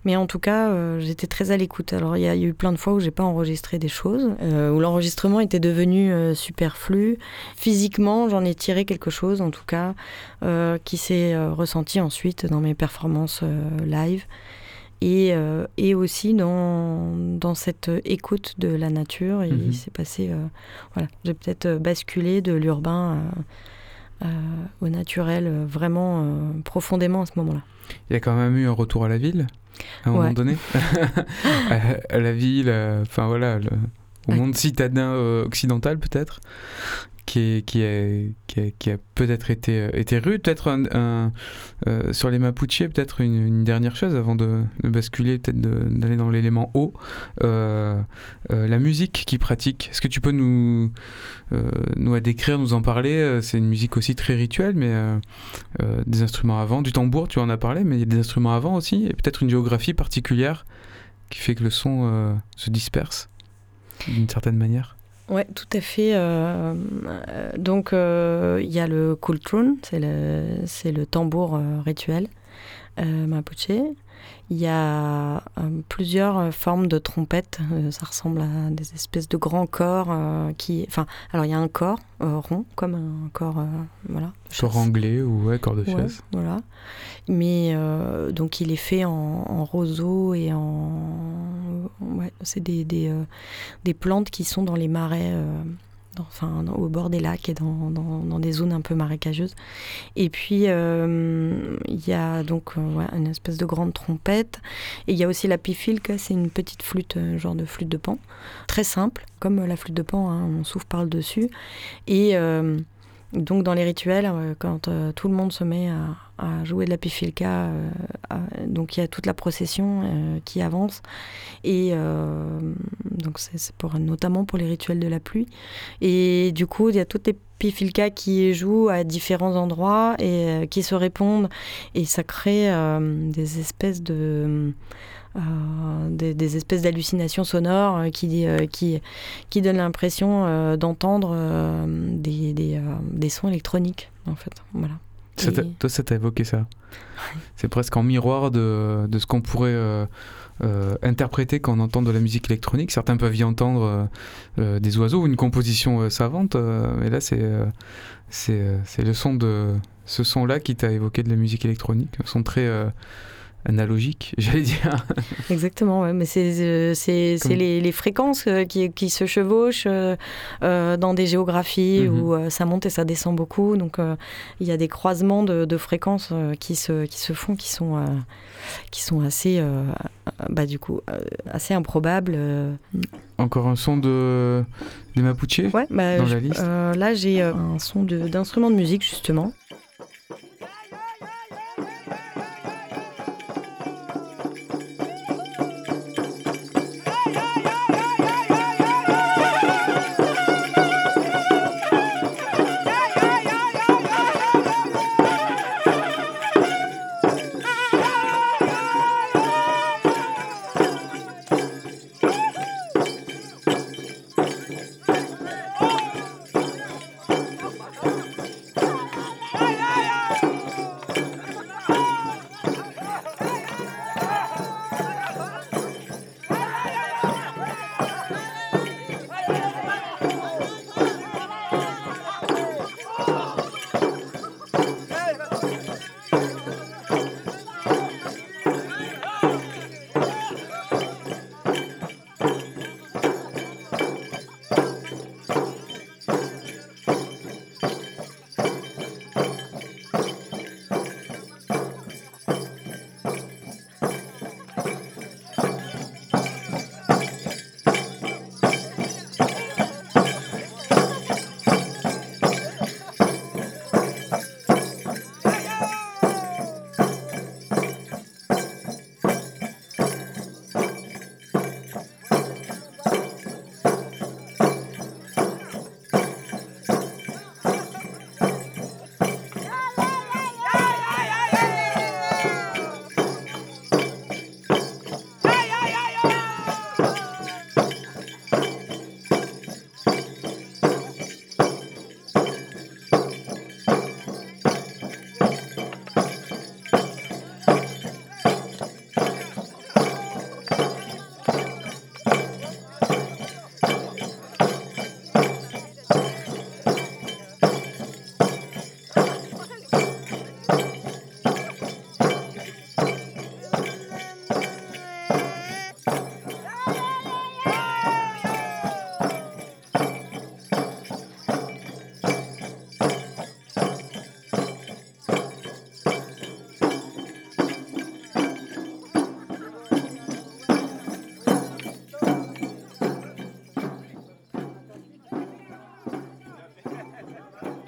mais en tout cas euh, j'étais très à l'écoute. Alors il y, a eu plein de fois où j'ai pas enregistré des choses, euh, où l'enregistrement était devenu euh, superflu. Physiquement, j'en ai tiré quelque chose en tout cas euh, qui s'est euh, ressenti ensuite dans mes performances euh, live et, euh, et aussi dans, dans cette écoute de la nature. Et Mhm. il s'est passé. euh, voilà, j'ai peut-être basculé de l'urbain euh, au naturel vraiment profondément à ce moment-là. Il y a quand même eu un retour à la ville, à un Ouais. moment donné. à, [LAUGHS] à [LAUGHS] la ville, enfin voilà, le- au monde citadin euh, occidental peut-être, qui, a, peut-être été, euh, été rude. Peut-être euh, sur les Mapuche, peut-être une, dernière chose avant de, basculer, peut-être d'aller dans l'élément haut. Euh, euh, la musique qu'ils pratiquent. Est-ce que tu peux nous, euh, nous la décrire, nous en parler? C'est une musique aussi très rituelle, mais des instruments avant, du tambour, tu en as parlé, mais il y a des instruments avant aussi, et peut-être une géographie particulière qui fait que le son se disperse d'une certaine manière. Ouais, tout à fait. euh, donc, euh, il y a le kultrun, c'est le, tambour euh, rituel mapuche. Il y a euh, plusieurs euh, formes de trompettes. euh, ça ressemble à des espèces de grands corps euh, qui. Enfin, alors il y a un corps rond, comme un corps, voilà. Corps anglais ou ouais, corps de Ouais, chaise. voilà. Mais donc il est fait en, en roseau et en. Ouais, c'est des, des, des plantes qui sont dans les marais, enfin au bord des lacs et dans, dans, des zones un peu marécageuses. Et puis euh, il y a donc euh, une espèce de grande trompette. Et il y a aussi la pifilka, c'est une petite flûte, euh, genre de flûte de pan. Très simple, comme la flûte de pan, hein, on souffle par le dessus. Et. donc dans les rituels, quand tout le monde se met à, à jouer de la pifilka, euh, donc il y a toute la procession euh, qui avance et euh, donc c'est pour notamment pour les rituels de la pluie et du coup il y a toutes les pifilkas qui jouent à différents endroits et qui se répondent et ça crée des espèces de des, espèces d'hallucinations sonores qui, qui, qui donnent l'impression d'entendre des, des, des sons électroniques, en fait. Voilà. Ça Toi, ça t'a évoqué ça. C'est presque en miroir de, de ce qu'on pourrait euh, euh, interpréter quand on entend de la musique électronique. Certains peuvent y entendre euh, des oiseaux ou une composition savante, mais là, c'est c'est le son de ce son-là qui t'a évoqué de la musique électronique, un son très analogique, [LAUGHS] j'allais dire. Exactement, ouais, mais c'est euh, Comme- les, les fréquences euh, qui, qui se chevauchent euh, euh, dans des géographies Mhm. où ça monte et ça descend beaucoup. Donc il y a des croisements de, de fréquences qui, se, qui se font, qui sont, qui sont assez, bah, du coup, assez improbables. Encore un son de des Mapuche Ouais, bah, dans la liste. là j'ai un son de- d'instrument de musique justement.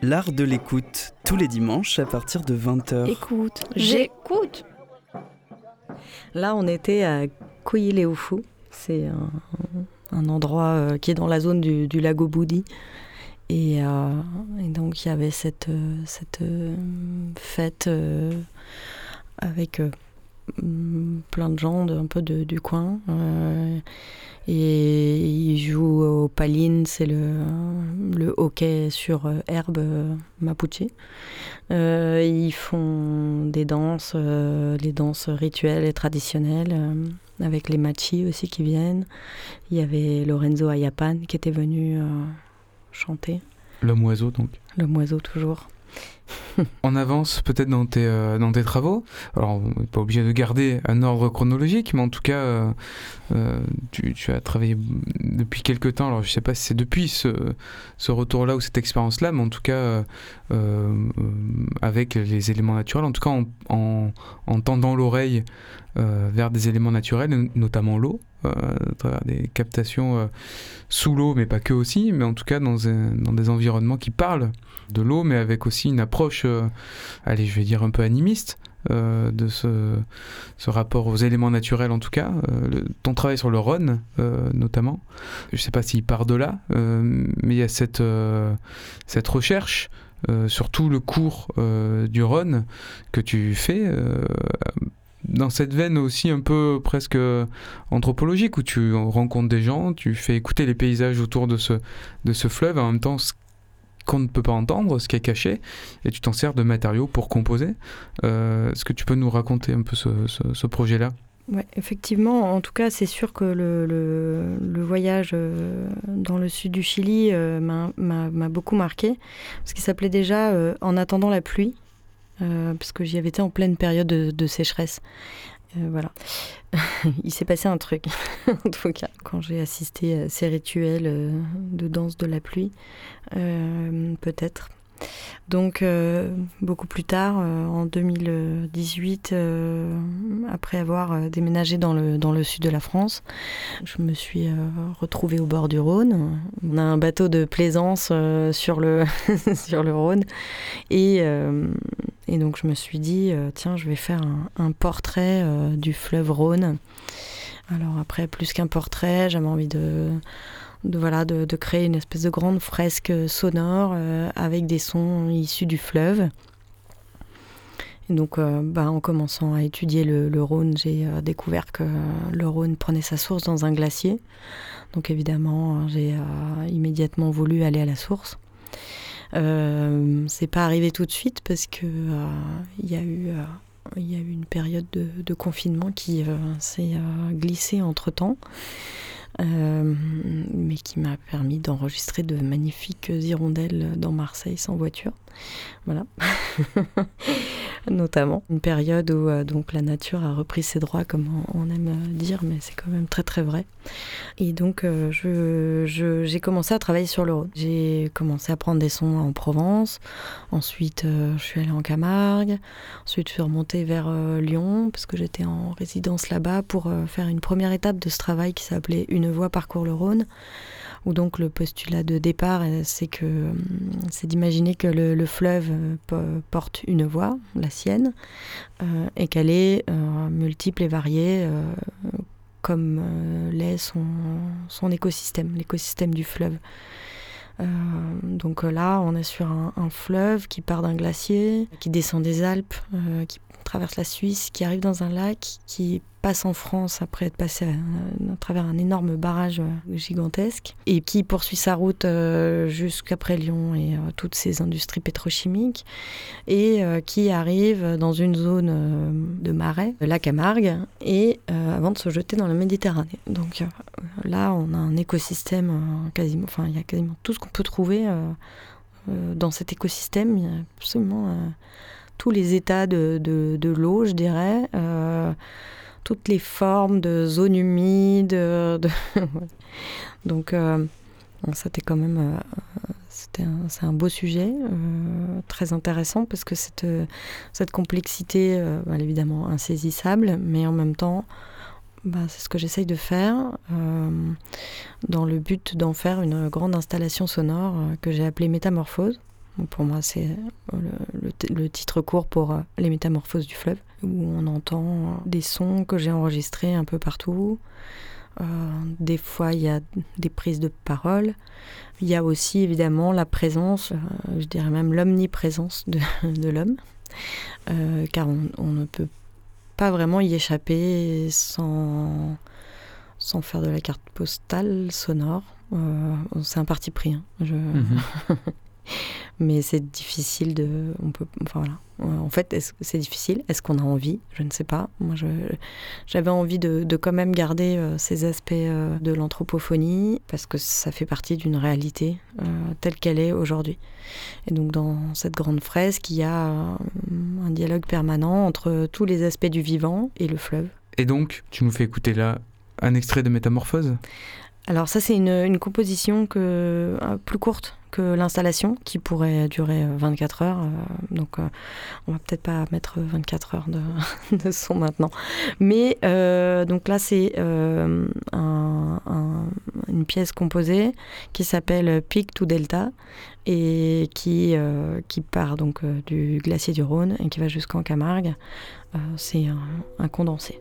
L'art de l'écoute, tous les dimanches à partir de 20h. Écoute, J'écoute. Là, on était à Koyileofu. C'est un, un endroit euh, qui est dans la zone du, du lago Boudi. Et, euh, et donc, il y avait cette, euh, cette fête euh, avec euh, mm, plein de gens de, un peu de- du coin. euh, et ils jouent au paline, c'est le, le hockey sur herbe mapuche. Euh, ils font des danses, euh, les danses rituelles et traditionnelles, euh, avec les machis aussi qui viennent. Il y avait Lorenzo Ayapan qui était venu euh, chanter, L'homme oiseau, donc. le moiseau toujours. [LAUGHS] On avance peut-être dans tes, euh, dans tes travaux. Alors, on n'est pas obligé de garder un ordre chronologique, mais en tout cas, euh, euh, tu, as travaillé depuis quelques temps. Alors, je sais pas si c'est depuis ce, ce retour-là ou cette expérience-là, mais en tout cas, avec les éléments naturels, en tout cas, en, en, en tendant l'oreille vers des éléments naturels, notamment l'eau, à travers des captations sous l'eau, mais pas que aussi, mais en tout cas dans, dans des environnements qui parlent de l'eau, mais avec aussi une approche, euh, allez, je vais dire un peu animiste euh, de ce, rapport aux éléments naturels en tout cas. Euh, ton travail sur le Rhône, notamment, je sais pas s'il part de là, mais il y a cette, recherche. sur tout le cours du Rhône que tu fais, dans cette veine aussi un peu presque anthropologique où tu rencontres des gens, tu fais écouter les paysages autour de ce, fleuve, en même temps qu'on ne peut pas entendre, ce qui est caché, et tu t'en sers de matériaux pour composer. Euh, Est-ce que tu peux nous raconter un peu ce, projet-là? Ouais, effectivement, en tout cas, c'est sûr que le, voyage euh, dans le sud du Chili euh, m'a- beaucoup marqué, parce qu'il s'appelait déjà En attendant la pluie, parce que j'y avais été en pleine période de, de sécheresse. Euh, voilà. [LAUGHS] Il s'est passé un truc, [LAUGHS] en tout cas, quand j'ai assisté à ces rituels euh, de danse de la pluie, euh, peut-être. Donc, euh, beaucoup plus tard, euh, en 2018, euh, après avoir déménagé dans le, dans le sud de la France, je me suis retrouvée au bord du Rhône. On a un bateau de plaisance sur, le [LAUGHS] sur le Rhône. Et, et donc, je me suis dit, tiens, je vais faire un, un portrait du fleuve Rhône. Alors, après, plus qu'un portrait, j'avais envie de de, voilà, de, créer une espèce de grande fresque sonore euh, avec des sons issus du fleuve. Donc, euh, bah, en commençant à étudier le, Rhône, j'ai euh, découvert que le Rhône prenait sa source dans un glacier. Donc, évidemment, j'ai immédiatement voulu aller à la source. C'est pas arrivé tout de suite parce que il y a eu il y a eu une période de, confinement qui s'est glissée entre temps. Euh, mais qui m'a permis d'enregistrer de magnifiques hirondelles dans Marseille sans voiture. Voilà. [LAUGHS] Notamment une période où euh, donc la nature a repris ses droits, comme on, aime euh, dire, mais c'est quand même très très vrai. Et donc euh, je, j'ai commencé à travailler sur le Rhône. J'ai commencé à prendre des sons en Provence. Ensuite, je suis allée en Camargue. Ensuite, je suis remontée vers Lyon parce que j'étais en résidence là-bas pour faire une première étape de ce travail qui s'appelait Une voie parcourt le Rhône. Où donc le postulat de départ, euh, c'est que hum, c'est d'imaginer que le, le fleuve euh, po- porte une voie, la sienne, euh, et qu'elle est euh, multiple et variée, euh, comme euh, l'est son, écosystème, l'écosystème du fleuve. Euh, donc euh, là, on est sur un, un fleuve qui part d'un glacier, qui descend des Alpes, euh, qui traverse la Suisse, qui arrive dans un lac, qui passe en France après être passé à, travers un énorme barrage euh, gigantesque, et qui poursuit sa route euh, jusqu'après Lyon et euh, toutes ces industries pétrochimiques, et qui arrive dans une zone de marais, la Camargue, et avant de se jeter dans la Méditerranée. Donc là, on a un écosystème quasiment, enfin, il y a quasiment tout ce qu'on peut trouver dans cet écosystème. Il y a absolument tous les états de, de, l'eau, je dirais, euh, toutes les formes de zones humides. euh, de- [LAUGHS] Donc, euh, c'était quand même. euh, un- un beau sujet, euh, très intéressant, parce que cette, euh, cette complexité, euh, évidemment insaisissable, mais en même temps, bah, c'est ce que j'essaye de faire, euh, dans le but d'en faire une grande installation sonore euh, que j'ai appelée Métamorphose. Pour moi, c'est euh, le, le, le titre court pour euh, Les Métamorphoses du fleuve, où on entend des sons que j'ai enregistrés un peu partout. Euh, des fois, il y a des prises de parole. Il y a aussi évidemment la présence, euh, je dirais même l'omniprésence de, [LAUGHS] de l'homme, euh, car on, on ne peut pas vraiment y échapper sans, sans faire de la carte postale sonore. Euh, c'est un parti pris. hein. Je... Mhm. [LAUGHS] Mais c'est difficile de. On peut, enfin voilà. En fait, est-ce que c'est difficile Est-ce qu'on a envie? Je ne sais pas. Moi, je, j'avais envie de, de quand même garder euh, ces aspects euh, de l'anthropophonie parce que ça fait partie d'une réalité euh, telle qu'elle est aujourd'hui. Et donc, dans cette grande fresque, il y a un dialogue permanent entre tous les aspects du vivant et le fleuve. Et donc, tu nous fais écouter là un extrait de Métamorphose? Alors ça, c'est une, une composition que, plus courte que l'installation, qui pourrait durer euh, 24 heures. euh, donc, euh, on va peut-être pas mettre 24 heures [LAUGHS] de, son maintenant. Mais euh, donc là, c'est euh, un- un- une pièce composée qui s'appelle Peak to Delta et qui, euh, qui part donc euh, du glacier du Rhône et qui va jusqu'en Camargue. Euh, c'est un condensé.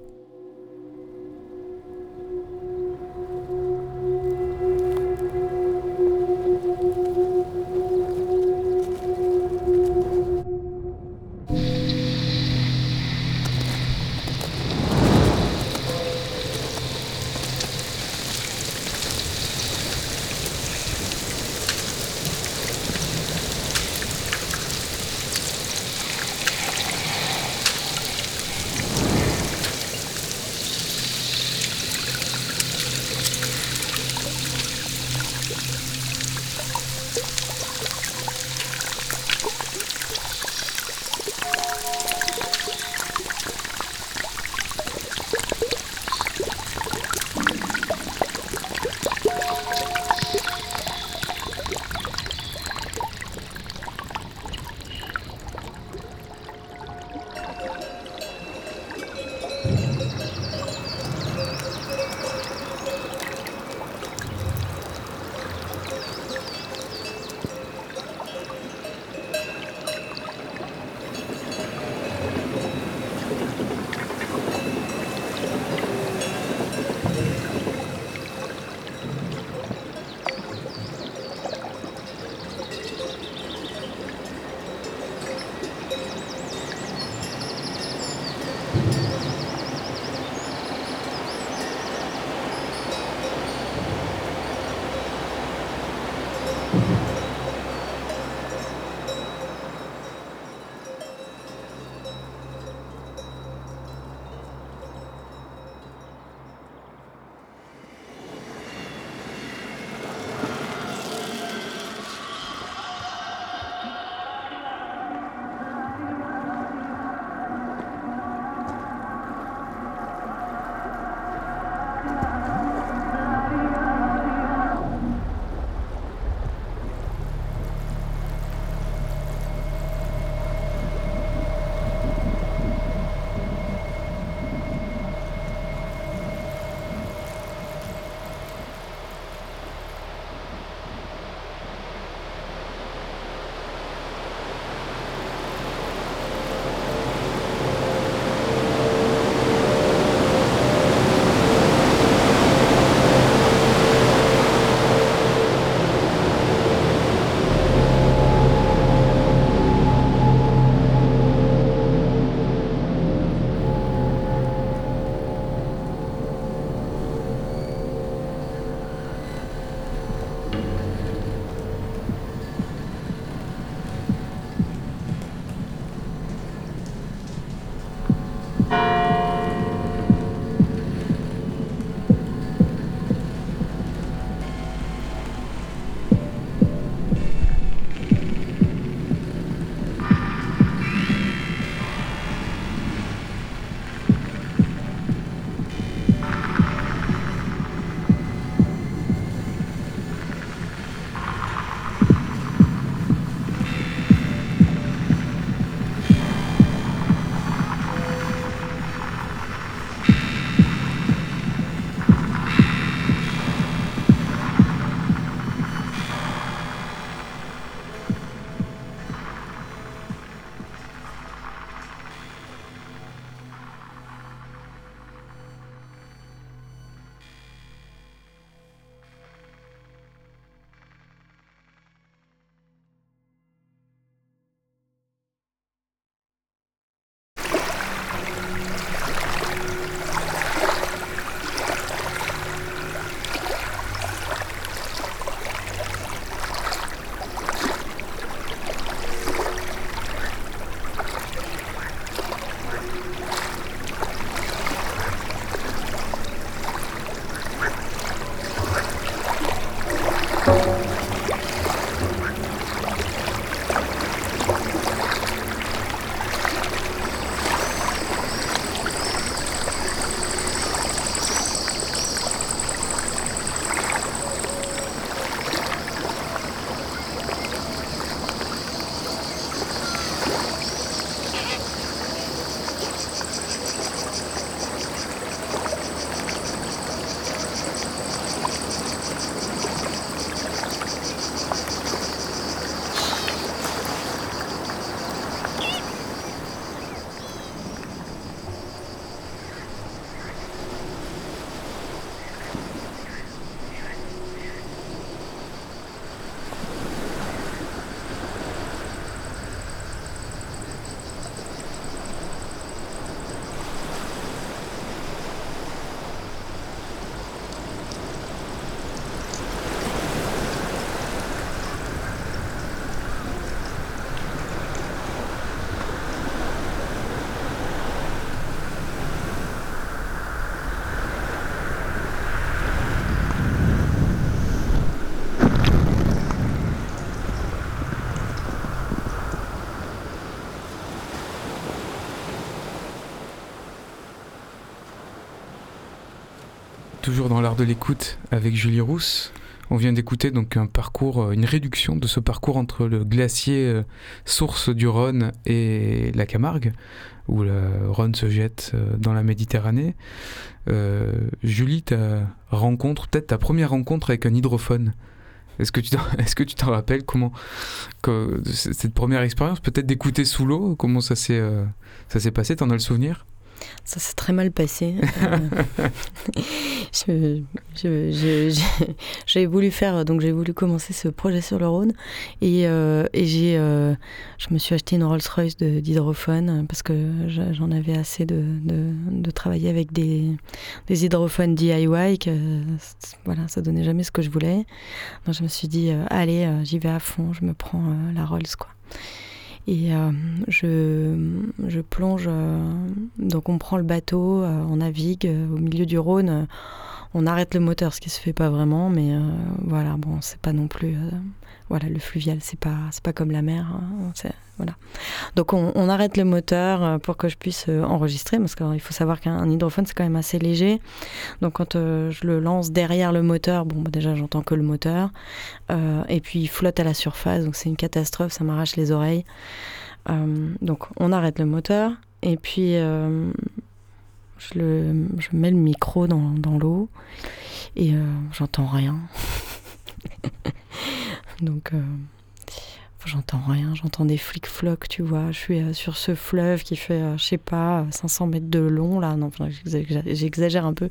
Toujours dans l'art de l'écoute avec Julie Rousse. On vient d'écouter donc un parcours, euh, une réduction de ce parcours entre le glacier euh, source du Rhône et la Camargue, où le Rhône se jette euh, dans la Méditerranée. Julie, ta rencontre, peut-être ta première rencontre avec un hydrophone. Est-ce que tu [LAUGHS] est-ce que tu t'en rappelles comment cette première expérience, peut-être d'écouter sous l'eau, comment ça s'est ça s'est passé T'en as le souvenir? Ça s'est très mal passé. [LAUGHS] j'ai voulu faire, donc j'ai voulu commencer ce projet sur le Rhône et, euh, et j'ai, euh, je me suis acheté une Rolls-Royce d'hydrophone parce que j'en avais assez de, de, de, travailler avec des, des hydrophones DIY. Que, voilà, ça donnait jamais ce que je voulais. Donc je me suis dit, euh, allez, j'y vais à fond, je me prends la Rolls quoi. Et euh, je, je, plonge, euh, donc on prend le bateau, euh, on navigue au milieu du Rhône, on arrête le moteur, ce qui se fait pas vraiment, mais voilà, bon, c'est pas non plus voilà, le fluvial, c'est pas, c'est pas comme la mer. Hein. Donc on, arrête le moteur euh, pour que je puisse euh, enregistrer, parce qu'il faut savoir qu'un hydrophone c'est quand même assez léger. Donc quand euh, je le lance derrière le moteur, bon bah, déjà j'entends que le moteur, et puis il flotte à la surface, donc c'est une catastrophe, ça m'arrache les oreilles. donc on arrête le moteur, et puis je, mets le micro dans l'eau, et j'entends rien. [LAUGHS] Donc, euh, j'entends rien, j'entends des flics-flocs, tu vois. Je suis euh, sur ce fleuve qui fait, euh, je sais pas, 500 mètres de long, là. Non, j'exagère un peu.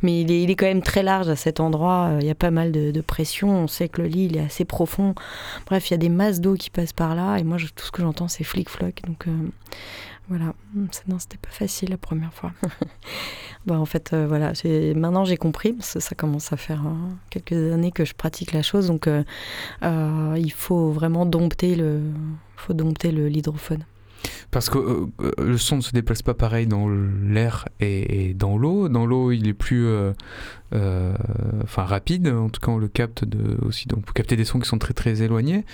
Mais il est, il est, quand même très large à cet endroit. Il y a pas mal de, pression. On sait que le lit, il est assez profond. Bref, il y a des masses d'eau qui passent par là. Et moi, tout ce que j'entends, c'est flic-floc. Donc, voilà, non, c'était pas facile la première fois. [LAUGHS] bah, en fait, euh, voilà, maintenant j'ai compris, parce ça commence à faire hein, quelques années que je pratique la chose, donc euh, euh, il faut vraiment dompter le, faut dompter l'hydrophone. Parce que euh, euh, le son ne se déplace pas pareil dans l'air et, dans l'eau. Dans l'eau, il est plus euh, enfin rapide. En tout cas, on le capte de, aussi. Donc, pour capter des sons qui sont très très éloignés.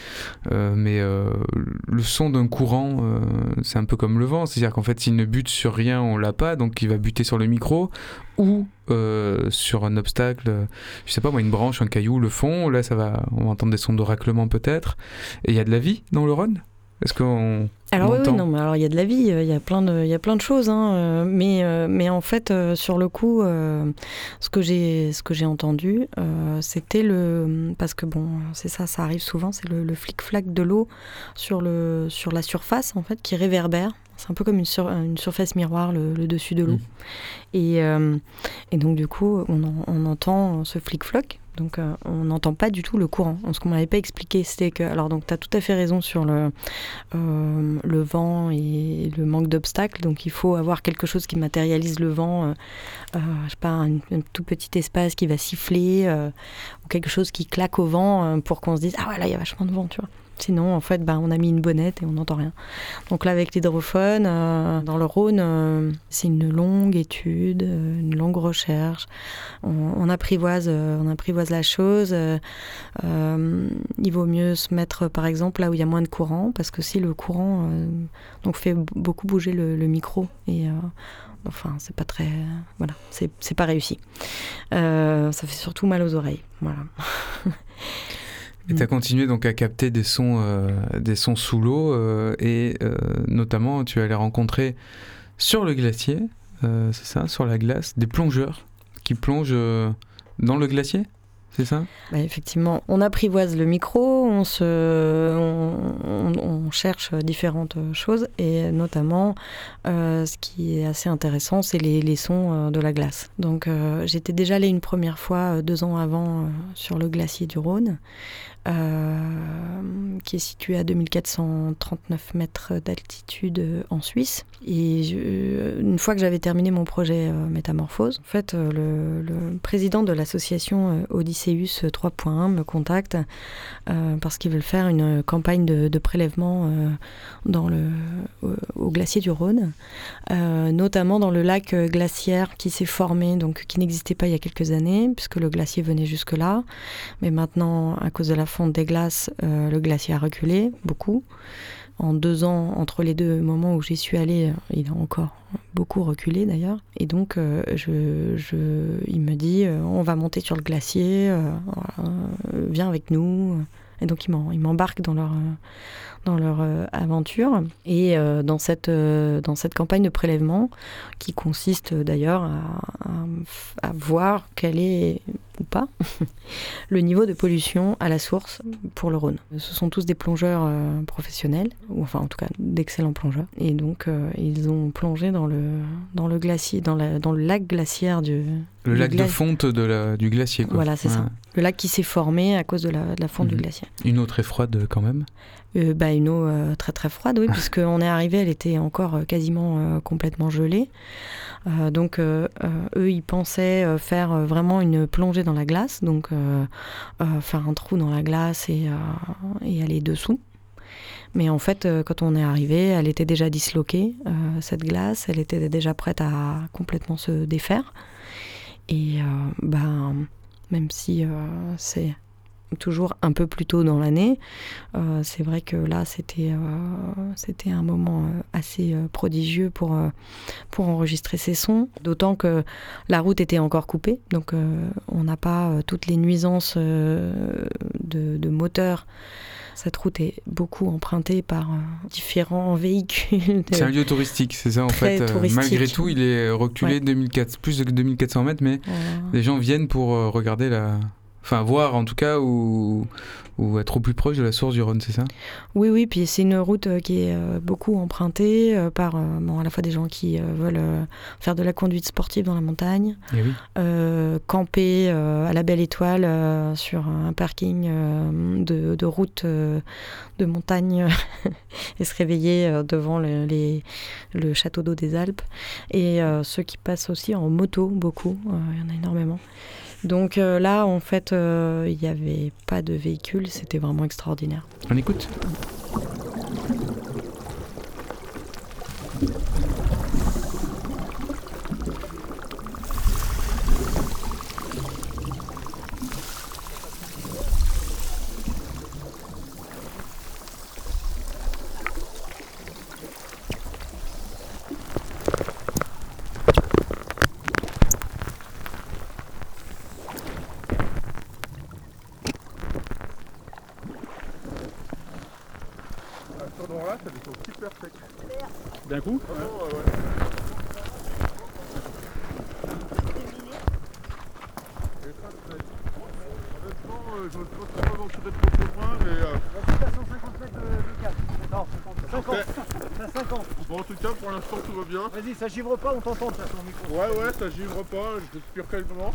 mais le son d'un courant, c'est un peu comme le vent. C'est-à-dire qu'en fait, s'il ne bute sur rien, on l'a pas. Donc, il va buter sur le micro ou sur un obstacle. Je sais pas moi, une branche, un caillou, le fond. Là, ça va. On va entendre des sons de raclement peut-être. Et il y a de la vie dans le Rhône. Est-ce qu'on alors oui, non, mais alors il y a de la vie, il y a plein de, il y a plein de choses, hein, euh, mais euh, mais en fait euh, sur le coup, ce que j'ai ce que j'ai entendu, c'était le parce que bon, c'est ça, ça arrive souvent, c'est le, flic-flac de l'eau sur le sur la surface en fait qui réverbère. C'est un peu comme une, une surface miroir, le, dessus de l'eau. Mmh. Et, et donc du coup, on, on entend ce flic-floc donc euh, on n'entend pas du tout le courant. Ce qu'on m'avait pas expliqué, c'était que... Alors donc tu as tout à fait raison sur le, euh, le vent et le manque d'obstacles. Donc il faut avoir quelque chose qui matérialise le vent. Euh, je sais pas, un, tout petit espace qui va siffler ou quelque chose qui claque au vent pour qu'on se dise ah ouais là il y a vachement de vent, tu vois. Sinon, en fait, bah, on a mis une bonnette et on n'entend rien. Donc là, avec l'hydrophone, euh, dans le Rhône, euh, c'est une longue étude, euh, une longue recherche. On, apprivoise, la chose. il vaut mieux se mettre, par exemple, là où il y a moins de courant, parce que si le courant donc fait beaucoup bouger le, le micro et enfin c'est pas très voilà c'est pas réussi ça fait surtout mal aux oreilles voilà [LAUGHS] Et tu as continué donc à capter des sons, euh, des sons sous l'eau euh, et euh, notamment tu allais rencontrer sur le glacier, c'est ça, sur la glace, des plongeurs qui plongent dans le glacier c'est ça? Bah, Effectivement, on apprivoise le micro, on, se, on, cherche différentes choses et notamment ce qui est assez intéressant, c'est les, les, sons de la glace. Donc j'étais déjà allée une première fois deux ans avant sur le glacier du Rhône euh, qui est situé à 2439 mètres d'altitude euh, en Suisse. Et euh, une fois que j'avais terminé mon projet Métamorphose, en fait, le, président de l'association Odysseus 3.1 me contacte parce qu'ils veulent faire une campagne de, prélèvement dans le, au, glacier du Rhône, notamment dans le lac glaciaire qui s'est formé, donc qui n'existait pas il y a quelques années, puisque le glacier venait jusque-là. Mais maintenant, à cause de la fonte des glaces, euh, le glacier a reculé beaucoup. en deux ans, entre les deux moments où j'y suis allée, il a encore beaucoup reculé d'ailleurs. Et donc, euh, je, je- il me dit euh, on va monter sur le glacier, viens avec nous. Et donc, il m'en- il m'embarque dans leur, euh, dans leur euh, aventure. Et euh, dans, cette, dans cette campagne de prélèvement, qui consiste d'ailleurs à, à- à voir quel est ou pas [LAUGHS] le niveau de pollution à la source pour le Rhône. Ce sont tous des plongeurs professionnels, ou enfin en tout cas d'excellents plongeurs. Et donc ils ont plongé dans le, dans le glacier, dans, la- dans le lac glaciaire du... Le lac de fonte de la- du glacier, quoi. Voilà, c'est ça. Le lac qui s'est formé à cause de la, de la fonte du Mhm. glacier. Une eau très froide quand même. Euh, bah, une eau euh, très très froide, oui, [LAUGHS] puisqu'on est arrivé, elle était encore euh, quasiment euh, complètement gelée. Euh, donc euh, euh, eux, ils pensaient euh, faire euh, vraiment une plongée dans la glace, donc euh, euh, faire un trou dans la glace et, euh, et aller dessous. Mais en fait, euh, quand on est arrivé, elle était déjà disloquée, euh, cette glace, elle était déjà prête à complètement se défaire. Et euh, ben, même si euh, c'est toujours un peu plus tôt dans l'année, euh, c'est vrai que là, c'était euh, c'était un moment euh, assez prodigieux pour, pour enregistrer ces sons. D'autant que la route était encore coupée, donc euh, on n'a pas toutes les nuisances de, de moteur. Cette route est beaucoup empruntée par différents [LAUGHS] véhicules. C'est un lieu touristique, c'est ça en fait. malgré tout, il est reculé Ouais. 2400 plus de 2400 mètres, mais les gens viennent pour regarder la. Enfin, voir en tout cas, ou, ou être au plus proche de la source du Rhône, c'est ça? Oui, oui, puis c'est une route euh, qui est euh, beaucoup empruntée euh, par bon, à la fois des gens qui veulent faire de la conduite sportive dans la montagne, Eh oui. euh, camper à la Belle Étoile sur un parking de, de route de montagne [LAUGHS] et se réveiller devant le, les- le château d'eau des Alpes. Et ceux qui passent aussi en moto, beaucoup, il y en a énormément. Donc euh, là, en fait, euh, il n'y avait pas de véhicule, c'était vraiment extraordinaire. On écoute À cet endroit-là, ça descend super sec. D'un coup Ah non, ouais, ouais. Et ça, c'est- Honnêtement, euh, je ne peux pas m'aventurer trop trop loin, mais... Euh... à 150 mètres de, cap. Non, 50. 50. 50. Bon, en tout cas, pour l'instant, tout va bien. Vas-y, ça givre pas, on t'entend de toute façon micro. Ouais, ouais, ça givre pas, je respire calmement. Ouais,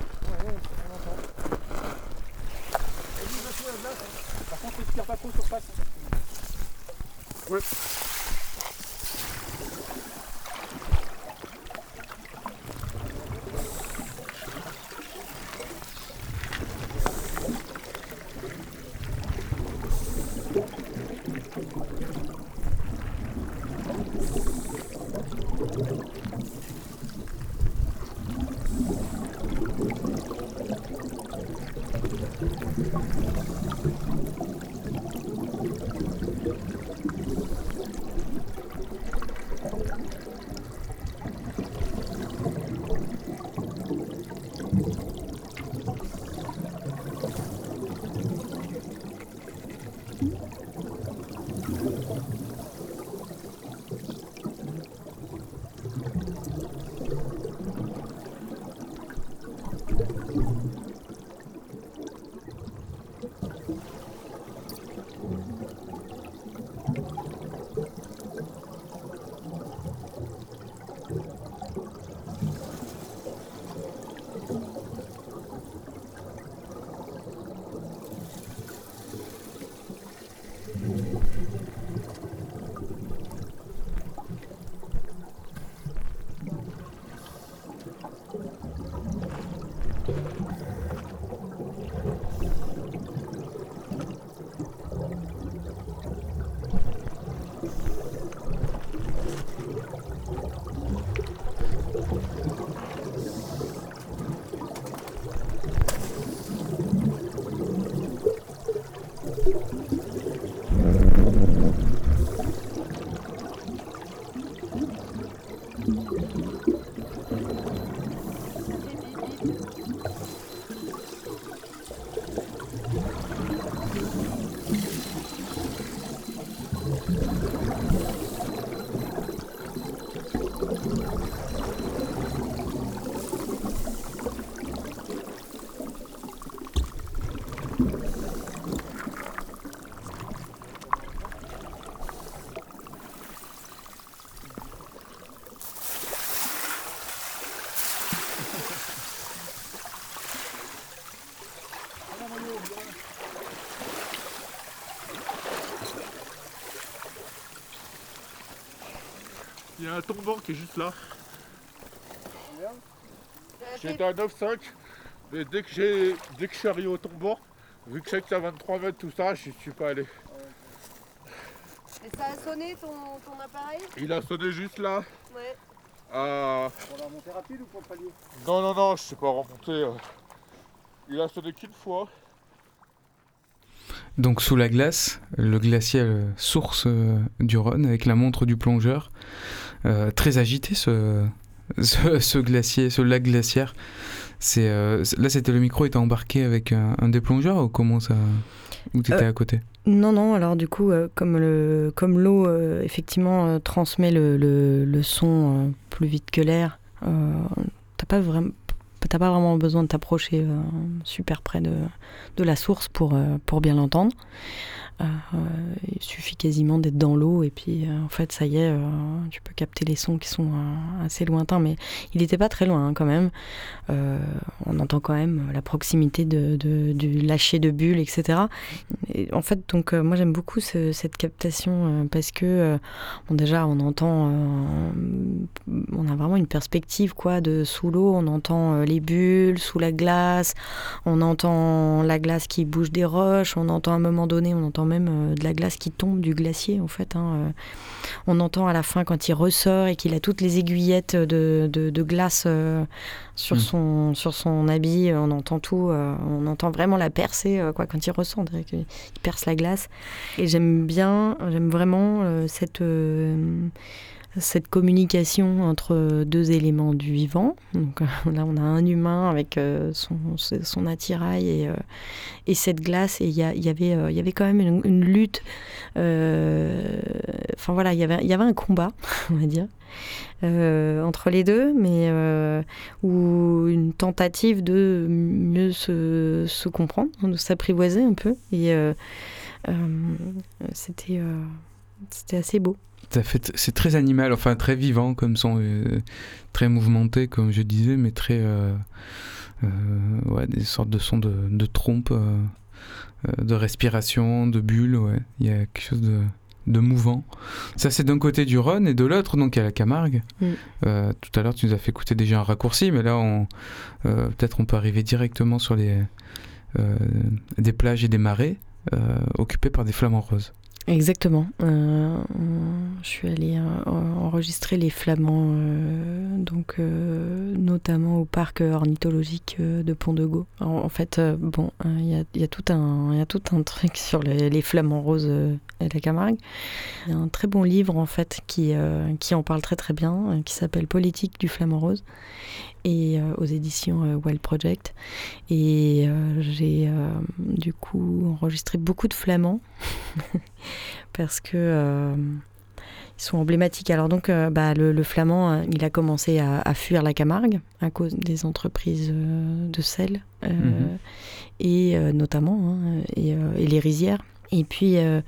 Il y a un tombant qui est juste là. J'étais à 9,5. Mais dès que, j'ai, dès que je suis arrivé au tombant, vu que je sais que c'est à 23 mètres, tout ça, je suis pas allé. Et ça a sonné ton, ton appareil? Il a sonné juste là. Ouais. à- Pour la montée rapide ou pour le palier? Non, non, non, je sais pas remonter. euh. Il a sonné qu'une fois. Donc sous la glace, le glacier euh, source euh, du Rhône avec la montre du plongeur. Euh, très agité ce, [LAUGHS] ce, ce glacier, ce lac glaciaire. C'est euh, là c'était le micro était embarqué avec un, un des plongeurs ou comment ça ou t'étais Euh, à côté? Non, non, alors du coup, euh, comme le comme l'eau, euh, effectivement, euh, transmet le, le, le son plus vite que l'air, t'as pas vraiment... T'as pas vraiment besoin de t'approcher super près de, de la source pour, pour bien l'entendre. Euh, il suffit quasiment d'être dans l'eau et puis euh, en fait ça y est, euh, tu peux capter les sons qui sont assez lointains, mais il n'était pas très loin hein, quand même. On entend quand même la proximité de, du lâcher de bulles, etc. Et en fait, donc moi j'aime beaucoup ce- cette captation parce que déjà on entend, on a vraiment une perspective quoi de sous l'eau, on entend les bulles sous la glace, on entend la glace qui bouge des roches, on entend à un moment donné, on entend même euh, de la glace qui tombe du glacier en fait. hein, euh. on entend à la fin quand il ressort et qu'il a toutes les aiguillettes de, de- de glace euh, sur, Mm. son, sur son habit, on entend tout, on entend vraiment la percer quoi, quand il ressort, il perce la glace. Et j'aime bien, j'aime vraiment cette, cette communication entre deux éléments du vivant. Donc euh, là, on a un humain avec euh, son, son attirail et, euh, et cette glace. Et il y, avait, y avait quand même une, lutte. Enfin voilà, il y avait, il y avait un combat, [LAUGHS] on va dire. entre les deux, mais euh, ou une tentative de mieux se, se comprendre, de s'apprivoiser un peu. Et c'était c'était assez beau. Fait, c'est très animal, enfin très vivant comme son, euh, très mouvementé comme je disais, mais très, euh, euh, ouais, des sortes de sons de, de trompe, euh, de respiration, de bulles, ouais. Il y a quelque chose de, de mouvant. Ça c'est d'un côté du Rhône et de l'autre donc il y a la Camargue. Mm. Euh, tout à l'heure tu nous as fait écouter déjà un raccourci, mais là on, euh, peut-être on peut arriver directement sur les, euh, des plages et des marais occupés par des flamants roses. Exactement. Euh, je suis allée euh, enregistrer les flamands, euh, donc euh, notamment au parc ornithologique euh, de Pont de Gau. En, en fait, bon, il y, y a tout un, il y a tout un [LAUGHS] truc sur les, les flamants roses et la Camargue. Il y a un très bon livre en fait qui qui en parle très très bien, qui s'appelle Politique du flamant rose et euh, aux éditions euh, Wild Project. Et euh, j'ai euh, du coup enregistré beaucoup de flamands [LAUGHS] parce que ils sont emblématiques. Alors donc, bah, le, le flamand, il a commencé à, à fuir la Camargue à cause des entreprises de sel Mhm. et notamment hein, et, et les rizières. Et puis, euh,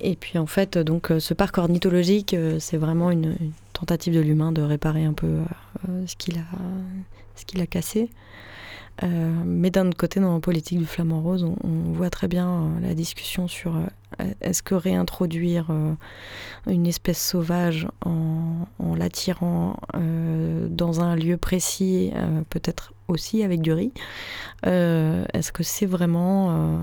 et puis en fait, donc ce parc ornithologique, euh, c'est vraiment une tentative de l'humain de réparer un peu euh, ce qu'il a, cassé. Euh, mais d'un autre côté, dans la politique du flamant rose, on, voit très bien euh, la discussion sur est-ce que réintroduire une espèce sauvage en, l'attirant dans un lieu précis, euh, peut-être aussi avec du riz, euh, est-ce que c'est vraiment euh,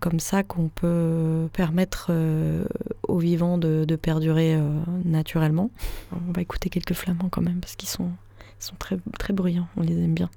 comme ça qu'on peut permettre euh, aux vivants de, perdurer naturellement? On va écouter quelques flamands quand même parce qu'ils sont, très bruyants, on les aime bien.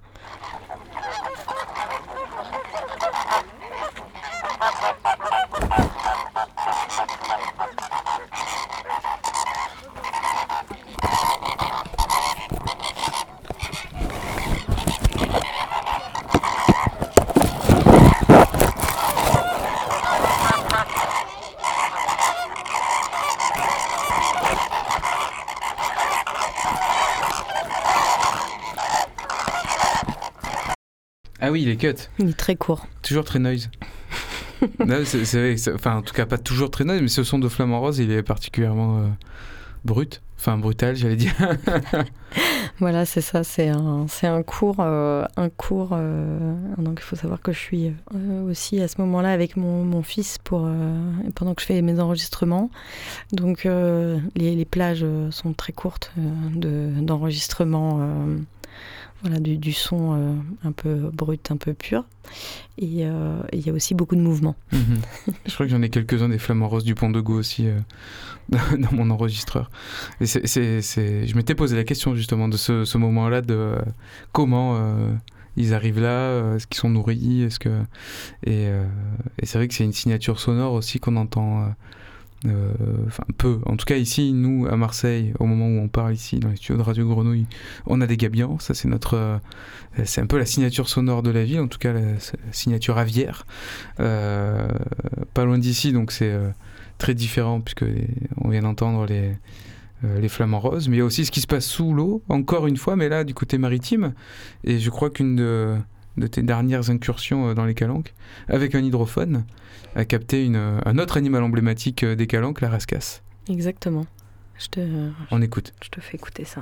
Ah oui, il est cut. Il est très court. Toujours très noise. [LAUGHS] C'est- enfin, en tout cas, pas toujours très noise, mais ce son de Flamand Rose, il est particulièrement euh, brut. Enfin, brutal, j'allais dire. [LAUGHS] Voilà, c'est ça, c'est un, c'est un cours, euh, un cours. euh, donc il faut savoir que je suis aussi à ce moment-là avec mon, mon fils pour pendant que je fais mes enregistrements. Donc les, les plages sont très courtes de, d'enregistrement. Voilà, du, son euh, un peu brut, un peu pur. Et euh, et il y a aussi beaucoup de mouvements. Mhm. Je crois que j'en ai quelques-uns des Flamands Roses du Pont de Go aussi euh, [LAUGHS] dans mon enregistreur. Je m'étais posé la question justement de ce, moment-là, de comment ils arrivent là, est-ce qu'ils sont nourris, est-ce que... Et c'est vrai que c'est une signature sonore aussi qu'on entend... euh, Enfin, peu. En tout cas, ici, nous, à Marseille, au moment où on parle ici, dans les studios de Radio Grenouille, on a des gabions. Ça, c'est notre. euh, c'est un peu la signature sonore de la ville, en tout cas, la, signature aviaire. Euh, pas loin d'ici, donc c'est très différent, puisque on vient d'entendre les, les flamants roses. Mais il y a aussi ce qui se passe sous l'eau, encore une fois, mais là, du côté maritime. Et je crois qu'une de, de tes dernières incursions euh, dans les calanques, avec un hydrophone, a capté une, un autre animal emblématique euh, des calanques, la rascasse. Exactement. Je te, On écoute. je te fais écouter ça.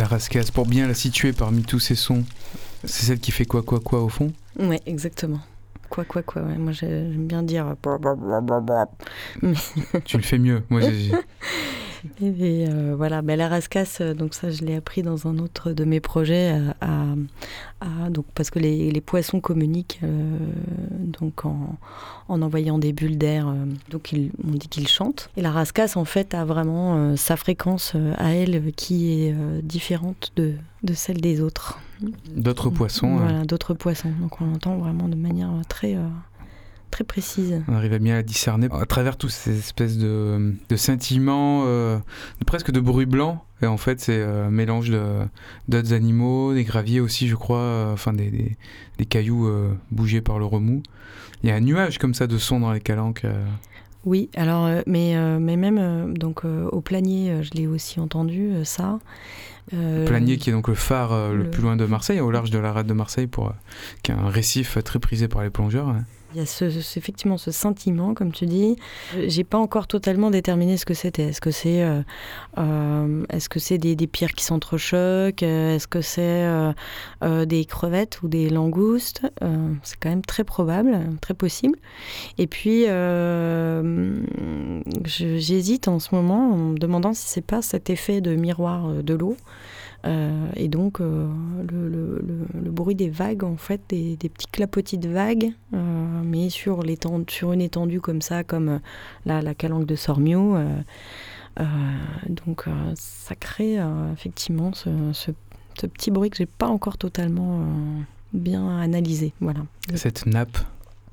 La rascasse, pour bien la situer parmi tous ces sons, c'est celle qui fait quoi, quoi, quoi au fond? Ouais, exactement. Quoi, quoi, quoi. ouais. Moi, j'ai- j'aime bien dire. euh, Tu le fais mieux. Moi, j'ai- [LAUGHS] Et euh, voilà, ben, la rascasse, euh, donc ça, je l'ai appris dans un autre de mes projets, euh, à, à- donc parce que les, les poissons communiquent euh, donc en, en envoyant des bulles d'air. euh, donc ils, on dit qu'ils chantent. Et la rascasse, en fait, a vraiment sa fréquence à elle qui est différente de, de celle des autres. D'autres poissons. Voilà, d'autres poissons. Donc on l'entend vraiment de manière très, très précise. On arrive à bien la discerner à travers tous ces espèces de, de scintillements, euh, de- presque de bruit blanc. Et en fait, c'est euh, un mélange de- d'autres animaux, des graviers aussi, je crois, euh, enfin des, des- des cailloux euh, bougés par le remous. Il y a un nuage comme ça de son dans les calanques. euh. Oui, alors, euh, mais, euh, mais même euh, donc euh, au Planier, euh, je l'ai aussi entendu, euh, ça. Euh, Planier, qui est donc le phare euh, le... le- plus loin de Marseille, au large de la rade de Marseille, pour, euh, qui est un récif très prisé par les plongeurs. hein. Il y a ce, effectivement ce scintillement, comme tu dis. J'ai pas encore totalement déterminé ce que c'était. Est-ce que c'est euh, euh, est-ce que c'est des, des pierres qui s'entrechoquent Euh, Est-ce que c'est euh, euh, des crevettes ou des langoustes Euh, C'est quand même très probable, très possible. Et puis j'hésite en ce moment en me demandant si c'est pas cet effet de miroir de l'eau. Euh, et donc euh, le, bruit des vagues, en fait, des, petits clapotis de vagues, euh, mais sur, sur une étendue comme ça, comme la, la calanque de Sormio. donc ça crée effectivement ce, petit bruit que j'ai pas encore totalement bien analysé. Voilà. Cette nappe.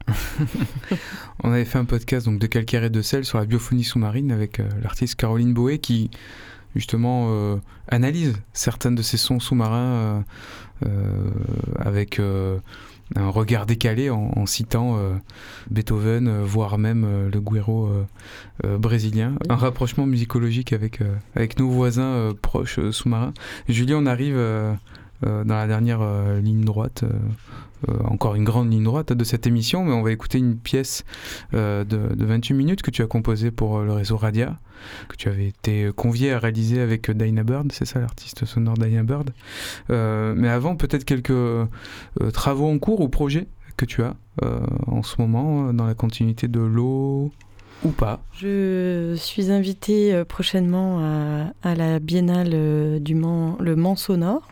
[LAUGHS] On avait fait un podcast donc, de calcaire et de sel sur la biophonie sous-marine avec l'artiste Caroline Boé qui justement euh, analyse certains de ces sons sous-marins euh, euh, avec un regard décalé en, en citant Beethoven, voire même le euh, brésilien. Un rapprochement musicologique avec, avec nos voisins proches sous-marins. Julien, on arrive dans la dernière ligne droite, encore une grande ligne droite de cette émission, mais on va écouter une pièce euh, de, de 28 minutes que tu as composée pour euh, le réseau Radia, que tu avais été convié à réaliser avec Dinah Bird, c'est ça l'artiste sonore Dinah Bird. Euh, mais avant, peut-être quelques euh, travaux en cours ou projets que tu as euh, en ce moment euh, dans la continuité de l'eau ou pas? Je suis invitée euh, prochainement à, à la biennale euh, du Mans, le Mans Sonore.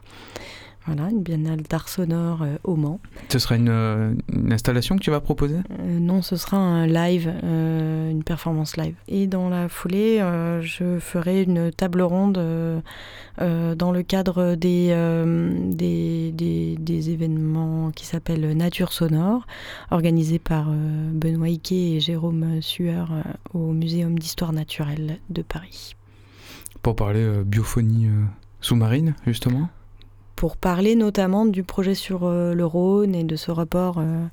Voilà, une biennale d'art sonore euh, au Mans. Ce sera une, euh, une installation que tu vas proposer? Euh, non, ce sera un live, une performance live. Et dans la foulée, je ferai une table ronde dans le cadre des, des, des- des événements qui s'appellent Nature Sonore, organisés par Benoît Iquet et Jérôme Sueur au Muséum d'Histoire Naturelle de Paris. pour parler biophonie sous-marine, justement? Pour parler notamment du projet sur euh, le Rhône et de ce rapport euh,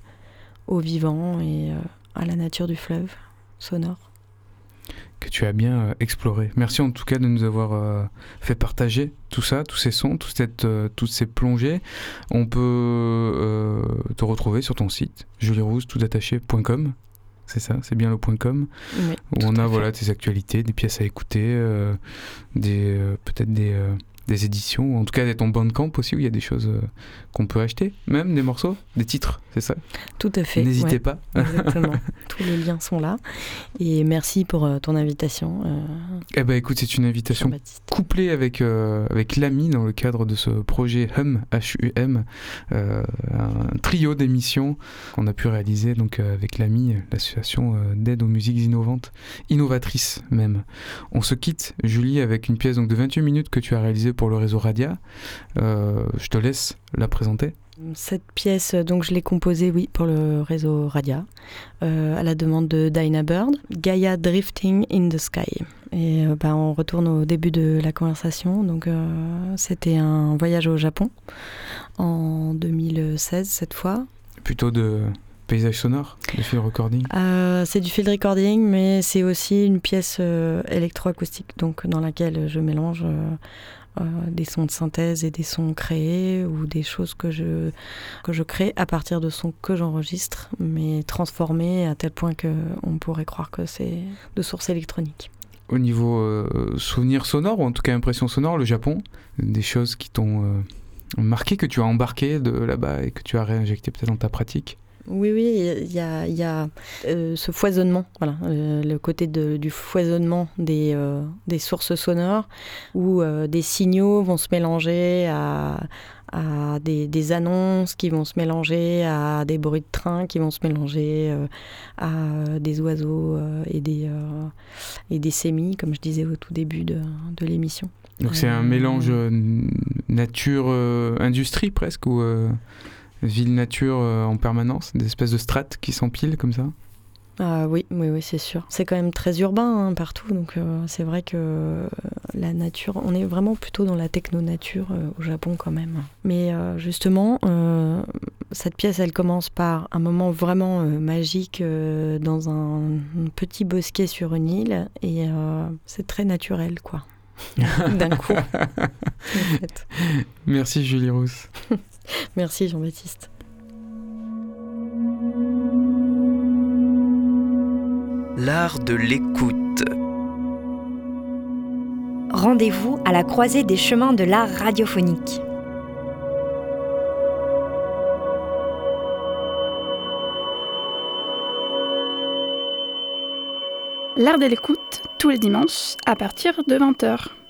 au vivant et euh, à la nature du fleuve sonore. que tu as bien exploré. Merci en tout cas de nous avoir fait partager tout ça, tous ces sons, toute cette, toutes ces plongées. On peut te retrouver sur ton site julierousse.toutattaché.com. C'est ça, c'est bien le point .com Oui, où on a voilà tes actualités, des pièces à écouter, euh, des euh, peut-être des, euh, des éditions, ou en tout cas ton bandcamp aussi où il y a des choses euh, qu'on peut acheter, même des morceaux, des titres, c'est ça? Tout à fait. N'hésitez ouais. pas. [LAUGHS] Exactement. Tous les liens sont là. Et merci pour euh, ton invitation. euh, Eh ben écoute, c'est une invitation couplée avec, avec l'ami dans le cadre de ce projet HUM, H-U-M, un trio d'émissions qu'on a pu réaliser donc, avec l'ami, l'association d'aide aux musiques innovantes, innovatrices même. On se quitte, Julie, avec une pièce donc, de 28 minutes que tu as réalisée pour le réseau Radia. Euh, je te laisse la présenter. Cette pièce, euh, donc je l'ai composée, oui, pour le réseau Radia, euh, à la demande de Dinah Bird, Gaia Drifting in the Sky. Et euh, bah, on retourne au début de la conversation. Donc euh, c'était un voyage au Japon en 2016 cette fois. Plutôt de paysage sonore, de field recording. C'est du field recording, mais c'est aussi une pièce électroacoustique, donc dans laquelle je mélange euh, des sons de synthèse et des sons créés ou des choses que je, que je crée à partir de sons que j'enregistre, mais transformés à tel point qu'on pourrait croire que c'est de source électronique. Au niveau euh, souvenir sonore, ou en tout cas impression sonore, le Japon, des choses qui t'ont euh, marqué, que tu as embarqué de là-bas et que tu as réinjecté peut-être dans ta pratique? Oui, oui, il y a, il y a euh, ce foisonnement, voilà, euh, le côté de- du foisonnement des, euh, des sources sonores, où des signaux vont se mélanger à, à des, des annonces qui vont se mélanger à des bruits de train qui vont se mélanger à des oiseaux et, des, et des sémis, comme je disais au tout début de, de l'émission. Donc c'est un mélange nature-industrie presque, ou ville-nature euh, en permanence, des espèces de strates qui s'empilent comme ça? Ah oui, oui, oui, c'est sûr. C'est quand même très urbain hein, partout, donc euh, c'est vrai que euh, la nature, on est vraiment plutôt dans la techno-nature euh, au Japon quand même. Mais justement, cette pièce, elle commence par un moment vraiment magique dans un, un petit bosquet sur une île, et c'est très naturel, quoi. [LAUGHS] D'un coup. [LAUGHS] en fait. Merci Julie Rousse. [LAUGHS] [LAUGHS] Merci Jean-Baptiste. L'art de l'écoute. Rendez-vous à la croisée des chemins de l'art radiophonique. L'art de l'écoute, tous les dimanches, à partir de 20h.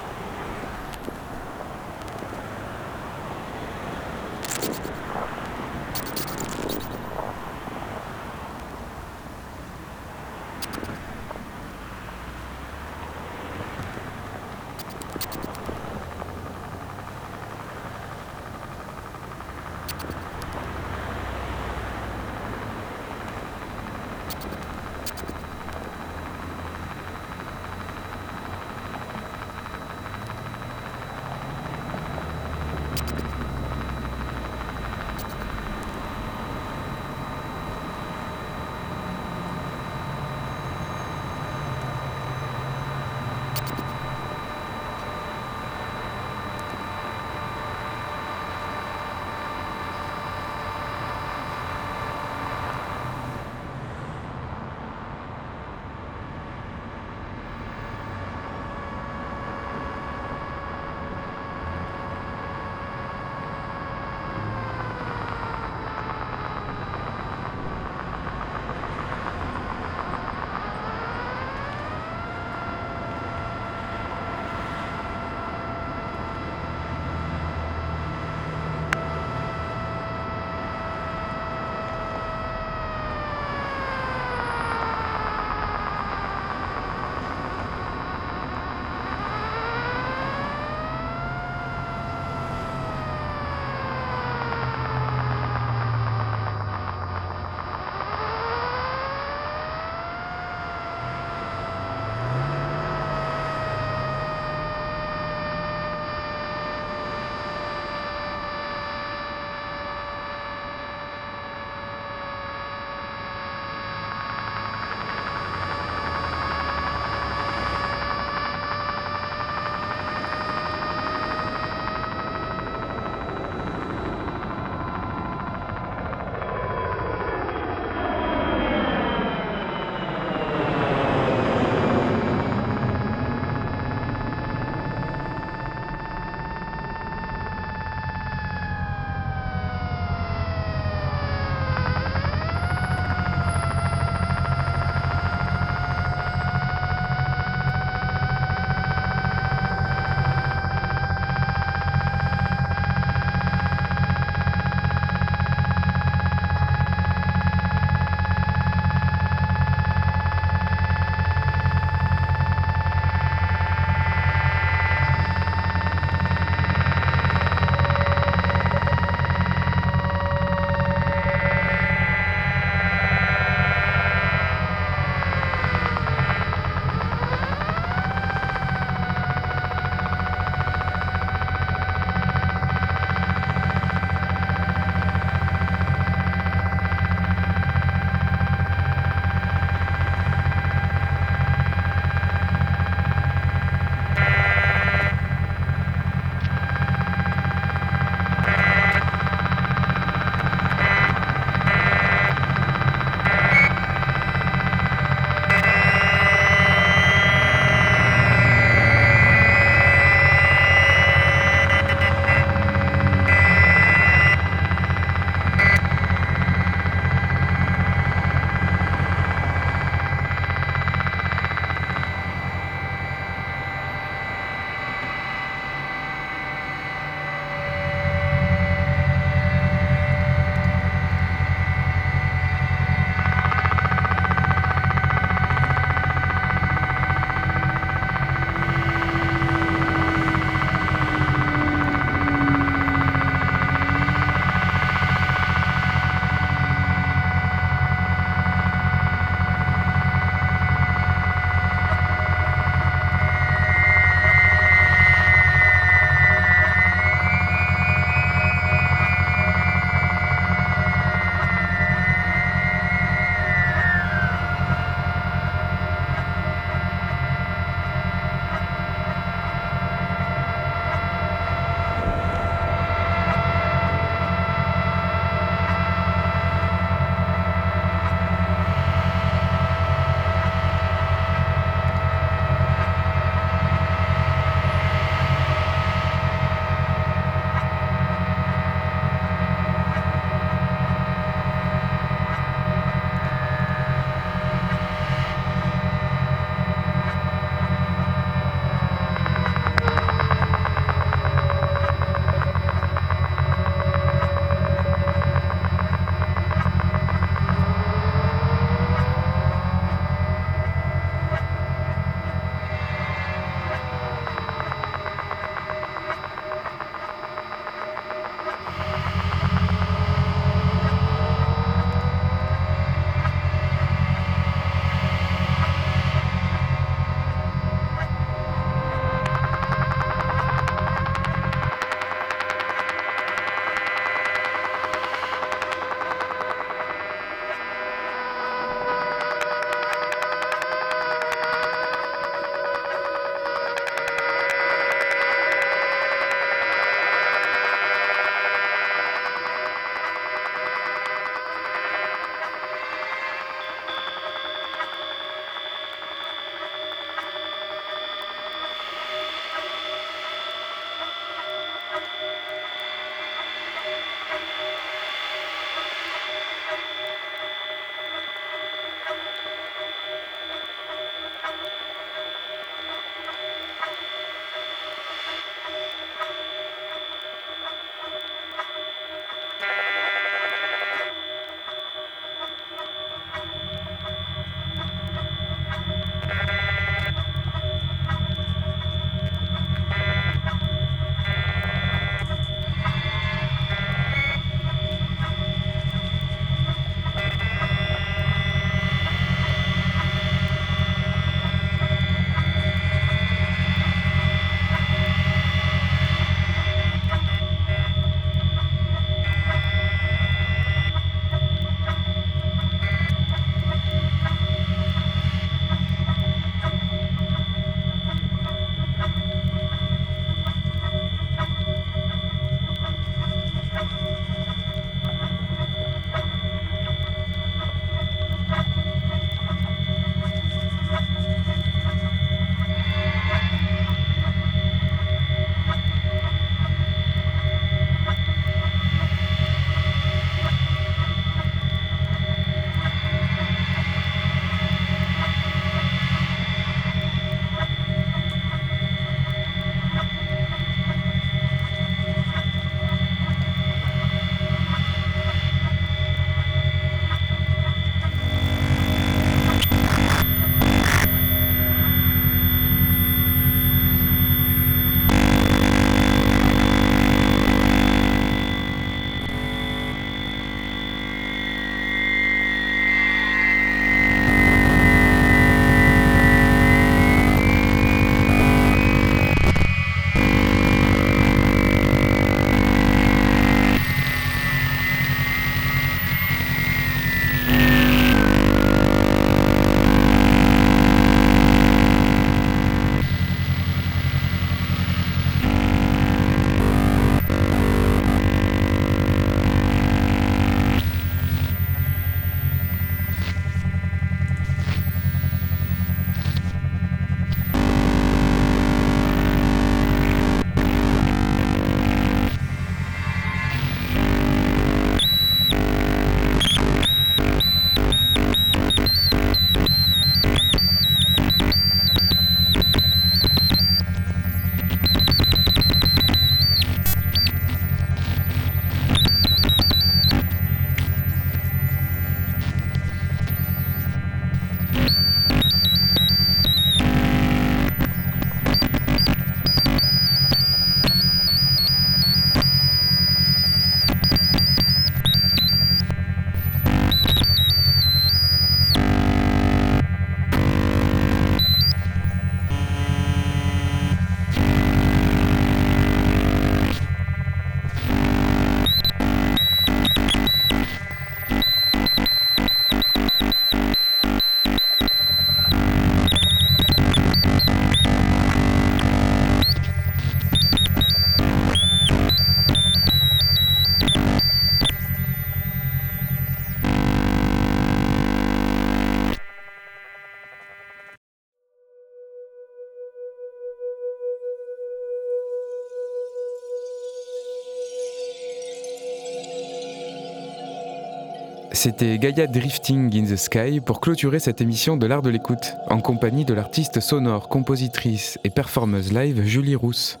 C'était Gaia Drifting in the Sky pour clôturer cette émission de l'art de l'écoute, en compagnie de l'artiste sonore, compositrice et performeuse live Julie Rousse.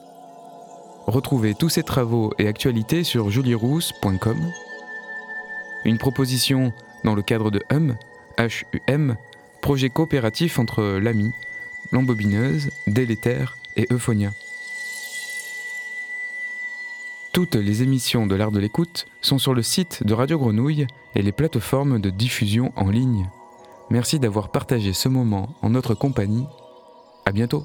Retrouvez tous ses travaux et actualités sur julierousse.com. Une proposition dans le cadre de HUM, H-U-M, projet coopératif entre l'AMI, l'embobineuse, Délétère et Euphonia. Toutes les émissions de l'art de l'écoute sont sur le site de Radio Grenouille et les plateformes de diffusion en ligne. Merci d'avoir partagé ce moment en notre compagnie. À bientôt.